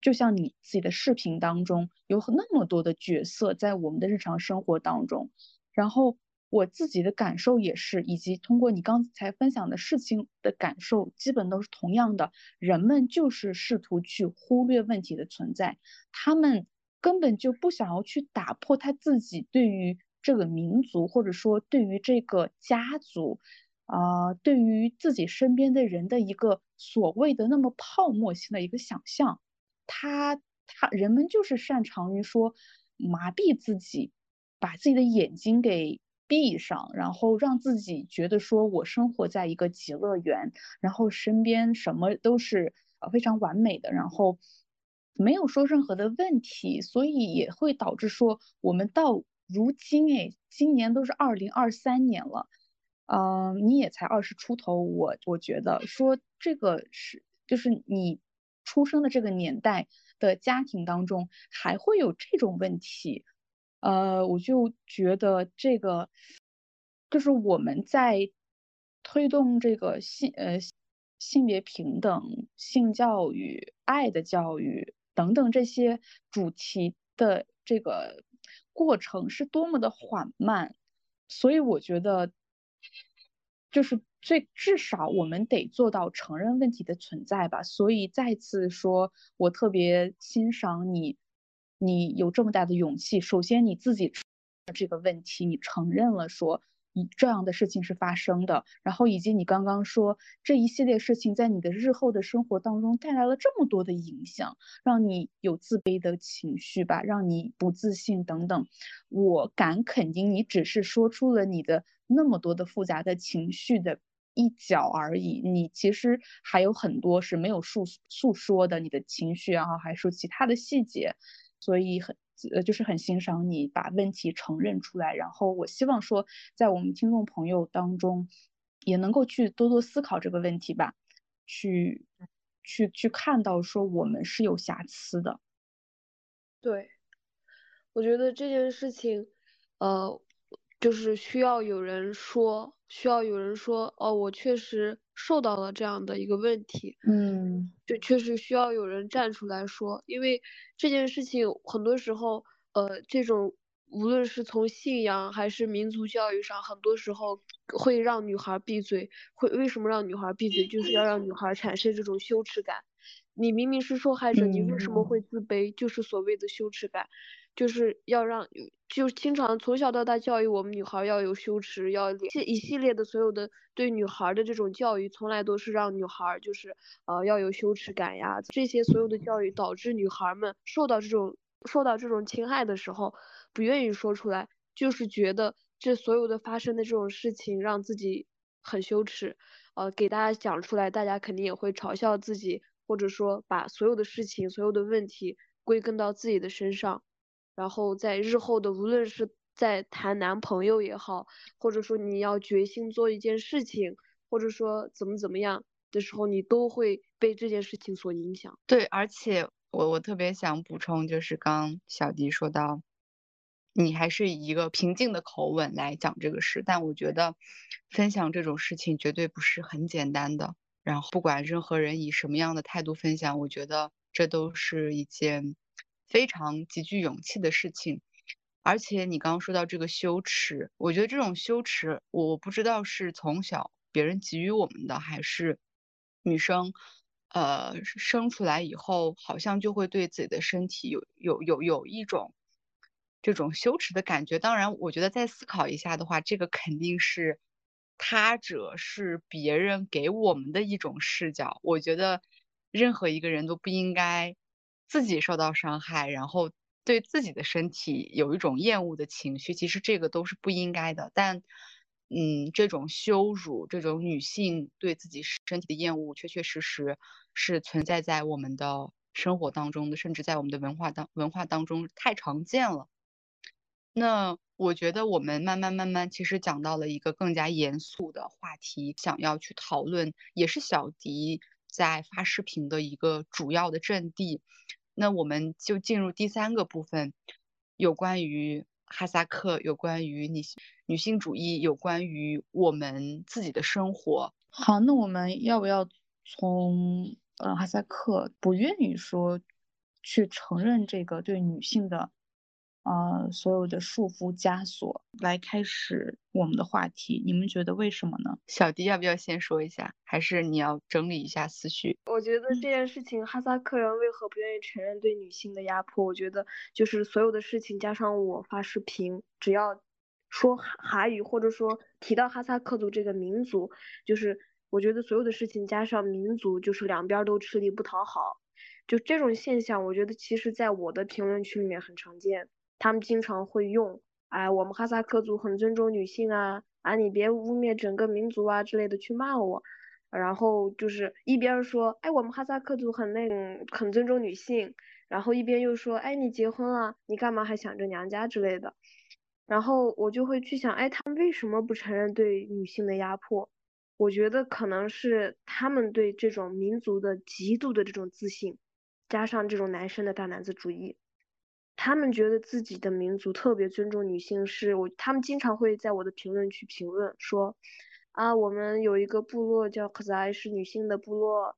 就像你自己的视频当中有那么多的角色在我们的日常生活当中，然后。我自己的感受也是，以及通过你刚才分享的事情的感受，基本都是同样的。人们就是试图去忽略问题的存在，他们根本就不想要去打破他自己对于这个民族，或者说对于这个家族，啊，对于自己身边的人的一个所谓的那么泡沫性的一个想象。他他人们就是擅长于说麻痹自己，把自己的眼睛给。闭上，然后让自己觉得说，我生活在一个极乐园，然后身边什么都是呃非常完美的，然后没有说任何的问题，所以也会导致说我们到如今，哎，今年都是二零二三年了，嗯，你也才二十出头，我我觉得说这个是就是你出生的这个年代的家庭当中还会有这种问题，呃，我就觉得这个就是我们在推动这个性呃性别平等、性教育、爱的教育等等这些主题的这个。过程是多么的缓慢，所以我觉得，就是最至少我们得做到承认问题的存在吧。所以再次说，我特别欣赏你，你有这么大的勇气。首先你自己这个问题，你承认了说。你这样的事情是发生的，然后以及你刚刚说这一系列事情在你的日后的生活当中带来了这么多的影响，让你有自卑的情绪吧，让你不自信等等。我敢肯定，你只是说出了你的那么多的复杂的情绪的一角而已，你其实还有很多是没有诉诉说的，你的情绪啊，还是其他的细节，所以很。呃，就是很欣赏你把问题承认出来，然后我希望说，在我们听众朋友当中，也能够去多多思考这个问题吧，去去去看到说我们是有瑕疵的。对，我觉得这件事情，呃，就是需要有人说，需要有人说，哦，我确实受到了这样的一个问题。嗯。就确实需要有人站出来说，因为这件事情很多时候，呃，这种无论是从信仰还是民族教育上，很多时候会让女孩闭嘴。会为什么让女孩闭嘴？就是要让女孩产生这种羞耻感。你明明是受害者，你为什么会自卑？就是所谓的羞耻感。就是要让，就经常从小到大教育我们女孩要有羞耻，要一一系列的所有的对女孩的这种教育，从来都是让女孩就是呃要有羞耻感呀。这些所有的教育导致女孩们受到这种受到这种侵害的时候，不愿意说出来，就是觉得这所有的发生的这种事情让自己很羞耻，呃，给大家讲出来，大家肯定也会嘲笑自己，或者说把所有的事情、所有的问题归根到自己的身上。然后在日后的无论是在谈男朋友也好，或者说你要决心做一件事情，或者说怎么怎么样的时候，你都会被这件事情所影响。对，而且我我特别想补充，就是刚小迪说到，你还是以一个平静的口吻来讲这个事，但我觉得分享这种事情绝对不是很简单的。然后不管任何人以什么样的态度分享，我觉得这都是一件。非常极具勇气的事情，而且你刚刚说到这个羞耻，我觉得这种羞耻，我不知道是从小别人给予我们的，还是女生，呃，生出来以后好像就会对自己的身体有有有有一种这种羞耻的感觉。当然，我觉得再思考一下的话，这个肯定是他者是别人给我们的一种视角。我觉得任何一个人都不应该。自己受到伤害，然后对自己的身体有一种厌恶的情绪，其实这个都是不应该的。但，嗯，这种羞辱，这种女性对自己身体的厌恶，确确实实是存在在我们的生活当中的，甚至在我们的文化当文化当中太常见了。那我觉得我们慢慢慢慢，其实讲到了一个更加严肃的话题，想要去讨论，也是小迪。在发视频的一个主要的阵地，那我们就进入第三个部分，有关于哈萨克，有关于女性女性主义，有关于我们自己的生活。好，那我们要不要从呃哈萨克不愿意说去承认这个对女性的？呃，所有的束缚枷锁来开始我们的话题，你们觉得为什么呢？小迪要不要先说一下，还是你要整理一下思绪？我觉得这件事情，哈萨克人为何不愿意承认对女性的压迫？我觉得就是所有的事情加上我发视频，只要说哈语或者说提到哈萨克族这个民族，就是我觉得所有的事情加上民族，就是两边都吃力不讨好。就这种现象，我觉得其实在我的评论区里面很常见。他们经常会用，哎，我们哈萨克族很尊重女性啊，啊，你别污蔑整个民族啊之类的去骂我，然后就是一边说，哎，我们哈萨克族很那种很尊重女性，然后一边又说，哎，你结婚了，你干嘛还想着娘家之类的，然后我就会去想，哎，他们为什么不承认对女性的压迫？我觉得可能是他们对这种民族的极度的这种自信，加上这种男生的大男子主义，他们觉得自己的民族特别尊重女性，是我他们经常会在我的评论区评论说，啊，我们有一个部落叫克扎，是女性的部落，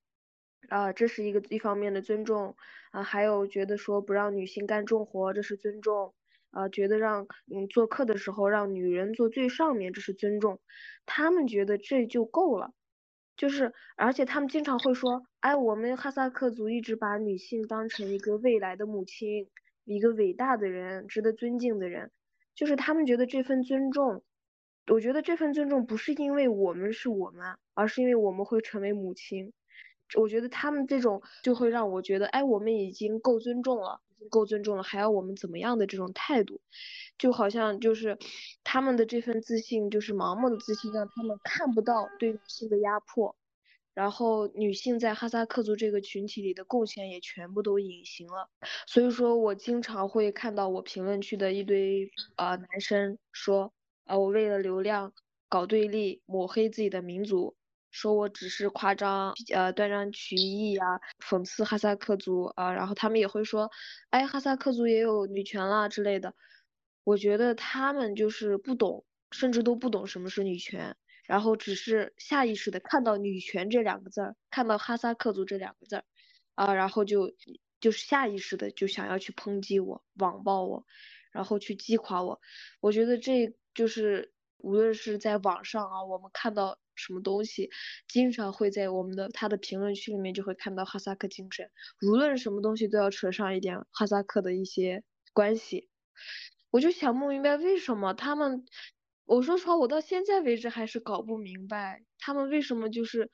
啊，这是一个一方面的尊重，啊，还有觉得说不让女性干重活，这是尊重。啊，觉得让嗯做客的时候让女人坐最上面，这是尊重，他们觉得这就够了，就是而且他们经常会说，哎，我们哈萨克族一直把女性当成一个未来的母亲，一个伟大的人，值得尊敬的人，就是他们觉得这份尊重，我觉得这份尊重不是因为我们是我们，而是因为我们会成为母亲，我觉得他们这种就会让我觉得，哎，我们已经够尊重了。够尊重了，还要我们怎么样的这种态度，就好像就是他们的这份自信，就是盲目的自信，让他们看不到对女性的压迫，然后女性在哈萨克族这个群体里的贡献也全部都隐形了。所以说我经常会看到我评论区的一堆呃男生说啊我为了流量搞对立，抹黑自己的民族。说我只是夸张，呃，断章取义呀，讽刺哈萨克族啊，然后他们也会说，哎，哈萨克族也有女权啦之类的。我觉得他们就是不懂，甚至都不懂什么是女权，然后只是下意识的看到女权这两个字儿，看到哈萨克族这两个字儿，啊，然后就就是下意识的就想要去抨击我、网暴我，然后去击垮我。我觉得这就是无论是在网上啊，我们看到。什么东西，经常会在我们的他的评论区里面就会看到哈萨克精神，无论什么东西都要扯上一点哈萨克的一些关系，我就想不明白为什么他们，我说实话，我到现在为止还是搞不明白他们为什么就是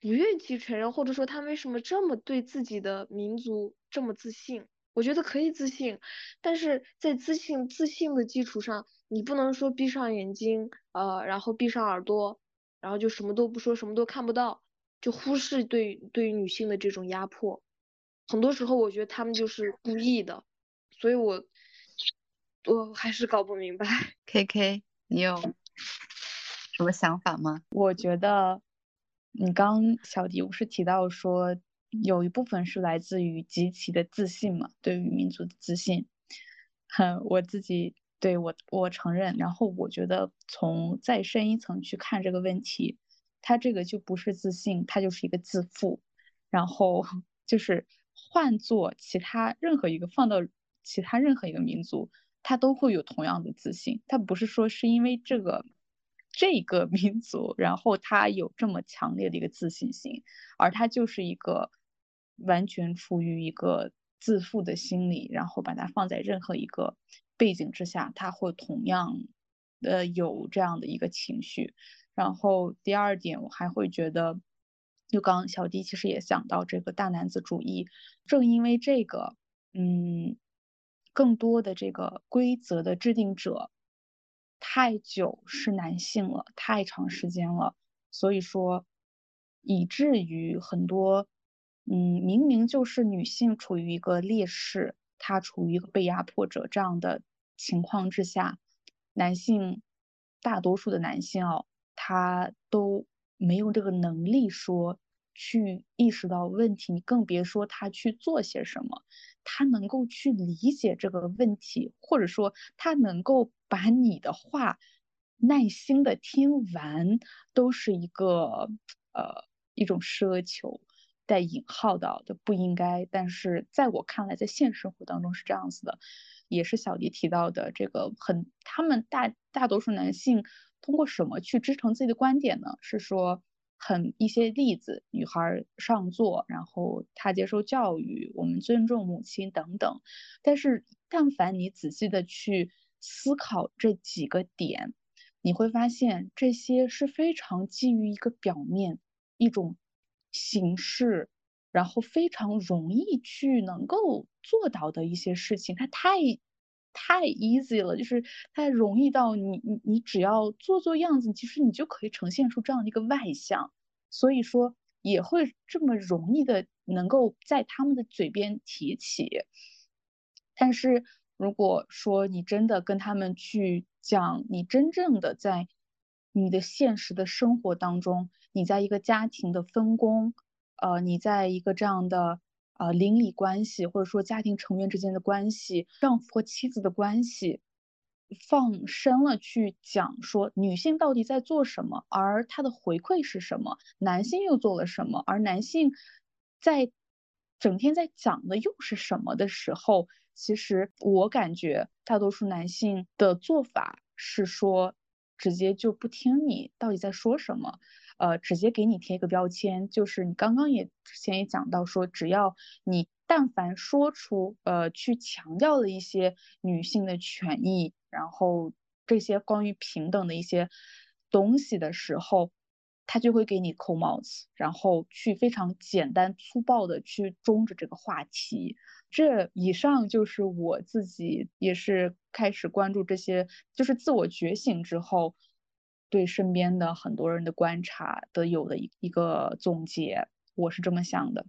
不愿意去承认，或者说他们为什么这么对自己的民族这么自信。我觉得可以自信，但是在自信自信的基础上，你不能说闭上眼睛，呃，然后闭上耳朵。然后就什么都不说，什么都看不到，就忽视对对于女性的这种压迫。很多时候我觉得他们就是故意的，所以我我还是搞不明白。K K，你有什么想法吗？我觉得你刚小迪不是提到说有一部分是来自于极其的自信嘛，对于民族的自信。哼，我自己。对我，我承认。然后我觉得从再深一层去看这个问题，他这个就不是自信，他就是一个自负。然后就是换做其他任何一个放到其他任何一个民族，他都会有同样的自信。他不是说是因为这个这个民族，然后他有这么强烈的一个自信心，而他就是一个完全处于一个自负的心理，然后把它放在任何一个。背景之下，他会同样，呃，有这样的一个情绪。然后第二点，我还会觉得，就刚小弟其实也讲到这个大男子主义，正因为这个，嗯，更多的这个规则的制定者太久是男性了，太长时间了，所以说，以至于很多，嗯，明明就是女性处于一个劣势。她处于一个被压迫者这样的情况之下，男性大多数的男性哦，他都没有这个能力说去意识到问题，你更别说他去做些什么，他能够去理解这个问题，或者说他能够把你的话耐心的听完，都是一个呃一种奢求。带引号的的不应该，但是在我看来，在现实生活当中是这样子的，也是小迪提到的这个很，他们大大多数男性通过什么去支撑自己的观点呢？是说很一些例子，女孩上座，然后她接受教育，我们尊重母亲等等。但是但凡你仔细的去思考这几个点，你会发现这些是非常基于一个表面一种。形式，然后非常容易去能够做到的一些事情，它太太 easy 了，就是太容易到你你你只要做做样子，其实你就可以呈现出这样的一个外向。所以说，也会这么容易的能够在他们的嘴边提起。但是如果说你真的跟他们去讲，你真正的在你的现实的生活当中，你在一个家庭的分工，呃，你在一个这样的呃邻里关系，或者说家庭成员之间的关系，丈夫和妻子的关系。放深了去讲说女性到底在做什么，而她的回馈是什么，男性又做了什么，而男性在整天在讲的又是什么的时候，其实我感觉大多数男性的做法是说直接就不听你到底在说什么，呃，直接给你贴一个标签，就是你刚刚也之前也讲到说，只要你但凡说出呃去强调了一些女性的权益。然后这些关于平等的一些东西的时候，他就会给你扣帽子，然后去非常简单粗暴的去终止这个话题。这以上就是我自己也是开始关注这些，就是自我觉醒之后，对身边的很多人的观察的有的一一个总结。我是这么想的。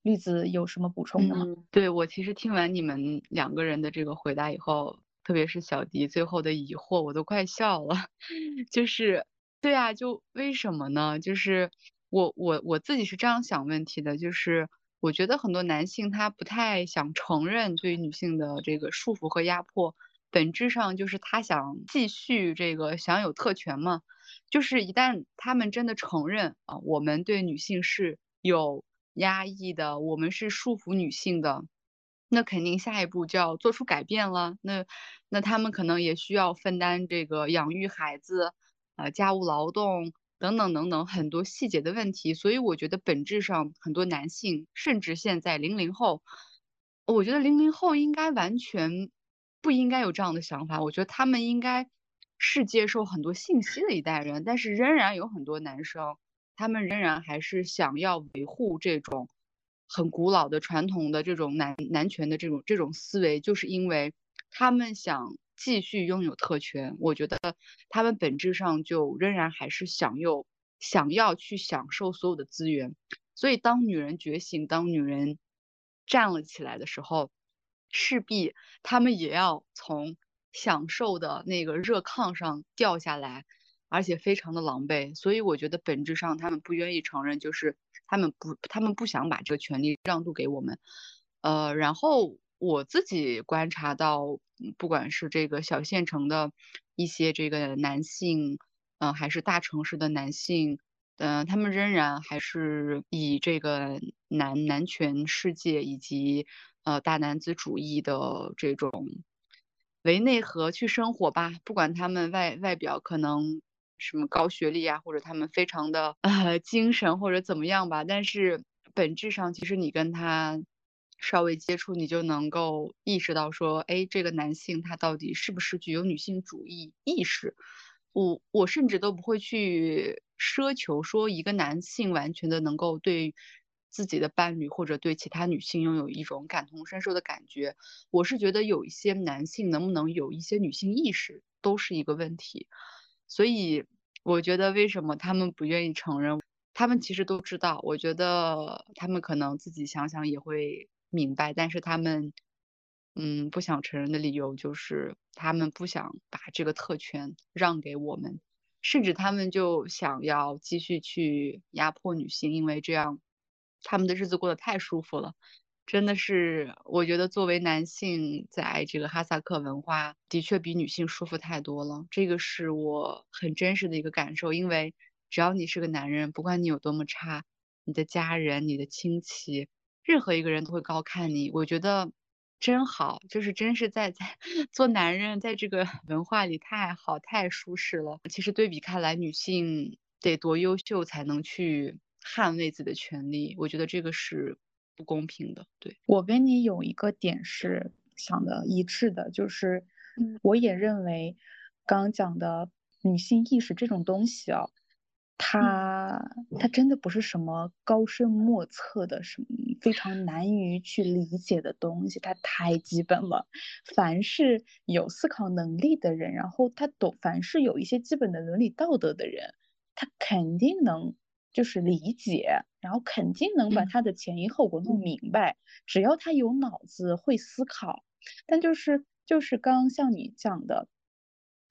栗子有什么补充的吗？对我其实听完你们两个人的这个回答以后。特别是小迪最后的疑惑，我都快笑了。就是，对啊，就为什么呢？就是我我我自己是这样想问题的，就是我觉得很多男性他不太想承认对女性的这个束缚和压迫，本质上就是他想继续这个享有特权嘛。就是一旦他们真的承认啊，我们对女性是有压抑的，我们是束缚女性的。那肯定下一步就要做出改变了。那那他们可能也需要分担这个养育孩子、呃家务劳动等等等等很多细节的问题。所以我觉得本质上很多男性，甚至现在零零后，我觉得零零后应该完全不应该有这样的想法。我觉得他们应该是接受很多信息的一代人，但是仍然有很多男生，他们仍然还是想要维护这种。很古老的传统的这种男男权的这种这种思维，就是因为他们想继续拥有特权。我觉得他们本质上就仍然还是享有想要去享受所有的资源。所以当女人觉醒，当女人站了起来的时候，势必他们也要从享受的那个热炕上掉下来，而且非常的狼狈。所以我觉得本质上他们不愿意承认，就是。他们不，他们不想把这个权利让渡给我们，呃，然后我自己观察到，不管是这个小县城的一些这个男性，嗯，还是大城市的男性，嗯，他们仍然还是以这个男男权世界以及呃大男子主义的这种为内核去生活吧，不管他们外外表可能。什么高学历啊，或者他们非常的呃 精神或者怎么样吧，但是本质上其实你跟他稍微接触，你就能够意识到说，哎，这个男性他到底是不是具有女性主义意识？我我甚至都不会去奢求说一个男性完全的能够对自己的伴侣或者对其他女性拥有一种感同身受的感觉。我是觉得有一些男性能不能有一些女性意识都是一个问题。所以我觉得，为什么他们不愿意承认？他们其实都知道。我觉得他们可能自己想想也会明白，但是他们，嗯，不想承认的理由就是他们不想把这个特权让给我们，甚至他们就想要继续去压迫女性，因为这样他们的日子过得太舒服了。真的是，我觉得作为男性，在这个哈萨克文化的确比女性舒服太多了。这个是我很真实的一个感受，因为只要你是个男人，不管你有多么差，你的家人、你的亲戚，任何一个人都会高看你。我觉得真好，就是真是在在做男人，在这个 文化里太好、太舒适了。其实对比看来，女性得多优秀才能去捍卫自己的权利，我觉得这个是。不公平的，对我跟你有一个点是想的一致的，就是我也认为刚刚讲的女性意识这种东西啊，它它真的不是什么高深莫测的什么非常难于去理解的东西，它太基本了。凡是有思考能力的人，然后他懂，凡是有一些基本的伦理道德的人，他肯定能。就是理解，然后肯定能把他的前因后果弄明白，只要他有脑子会思考。但就是就是刚像你讲的，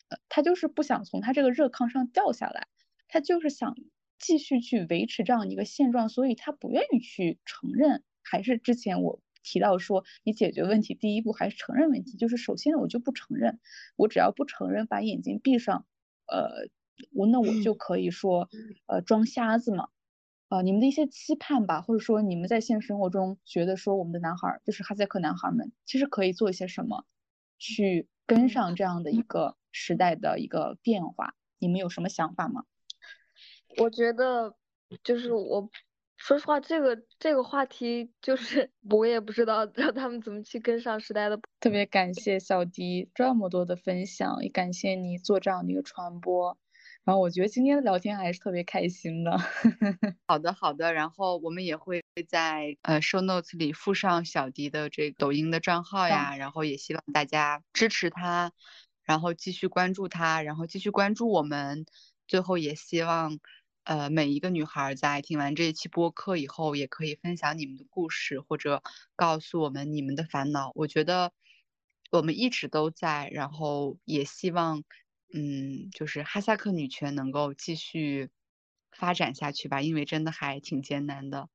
呃，他就是不想从他这个热炕上掉下来，他就是想继续去维持这样一个现状，所以他不愿意去承认。还是之前我提到说，你解决问题第一步还是承认问题，就是首先我就不承认，我只要不承认，把眼睛闭上，呃。我那我就可以说，呃，装瞎子嘛，啊，你们的一些期盼吧，或者说你们在现实生活中觉得说我们的男孩就是哈萨克男孩们，其实可以做一些什么，去跟上这样的一个时代的一个变化，你们有什么想法吗？我觉得就是我，说实话，这个这个话题就是 我也不知道 让他们怎么去跟上时代的。特别感谢小迪这么多的分享，也感谢你做这样的一个传播。然后我觉得今天的聊天还是特别开心的。好的，好的。然后我们也会在呃 show notes 里附上小迪的这个抖音的账号呀，然后也希望大家支持他，然后继续关注他，然后继续关注我们。最后也希望呃每一个女孩在听完这一期播客以后，也可以分享你们的故事，或者告诉我们你们的烦恼。我觉得我们一直都在，然后也希望。嗯，就是哈萨克女权能够继续发展下去吧，因为真的还挺艰难的。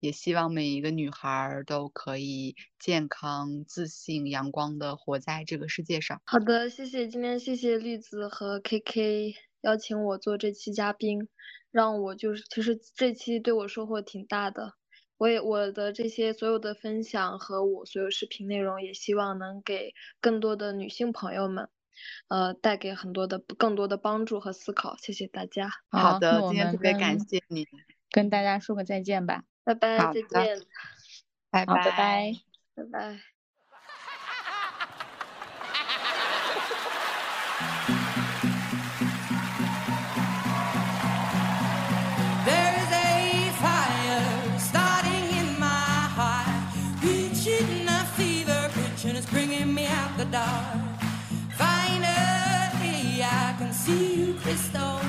也希望每一个女孩都可以健康、自信、阳光的活在这个世界上。好的，谢谢今天谢谢栗子和 KK 邀请我做这期嘉宾，让我就是其实这期对我收获挺大的。我也我的这些所有的分享和我所有视频内容，也希望能给更多的女性朋友们。呃，带给很多的更多的帮助和思考，谢谢大家。好的，今天特别感谢你，跟大家说个再见吧，拜拜，再见，拜拜，拜拜，拜拜。pistol.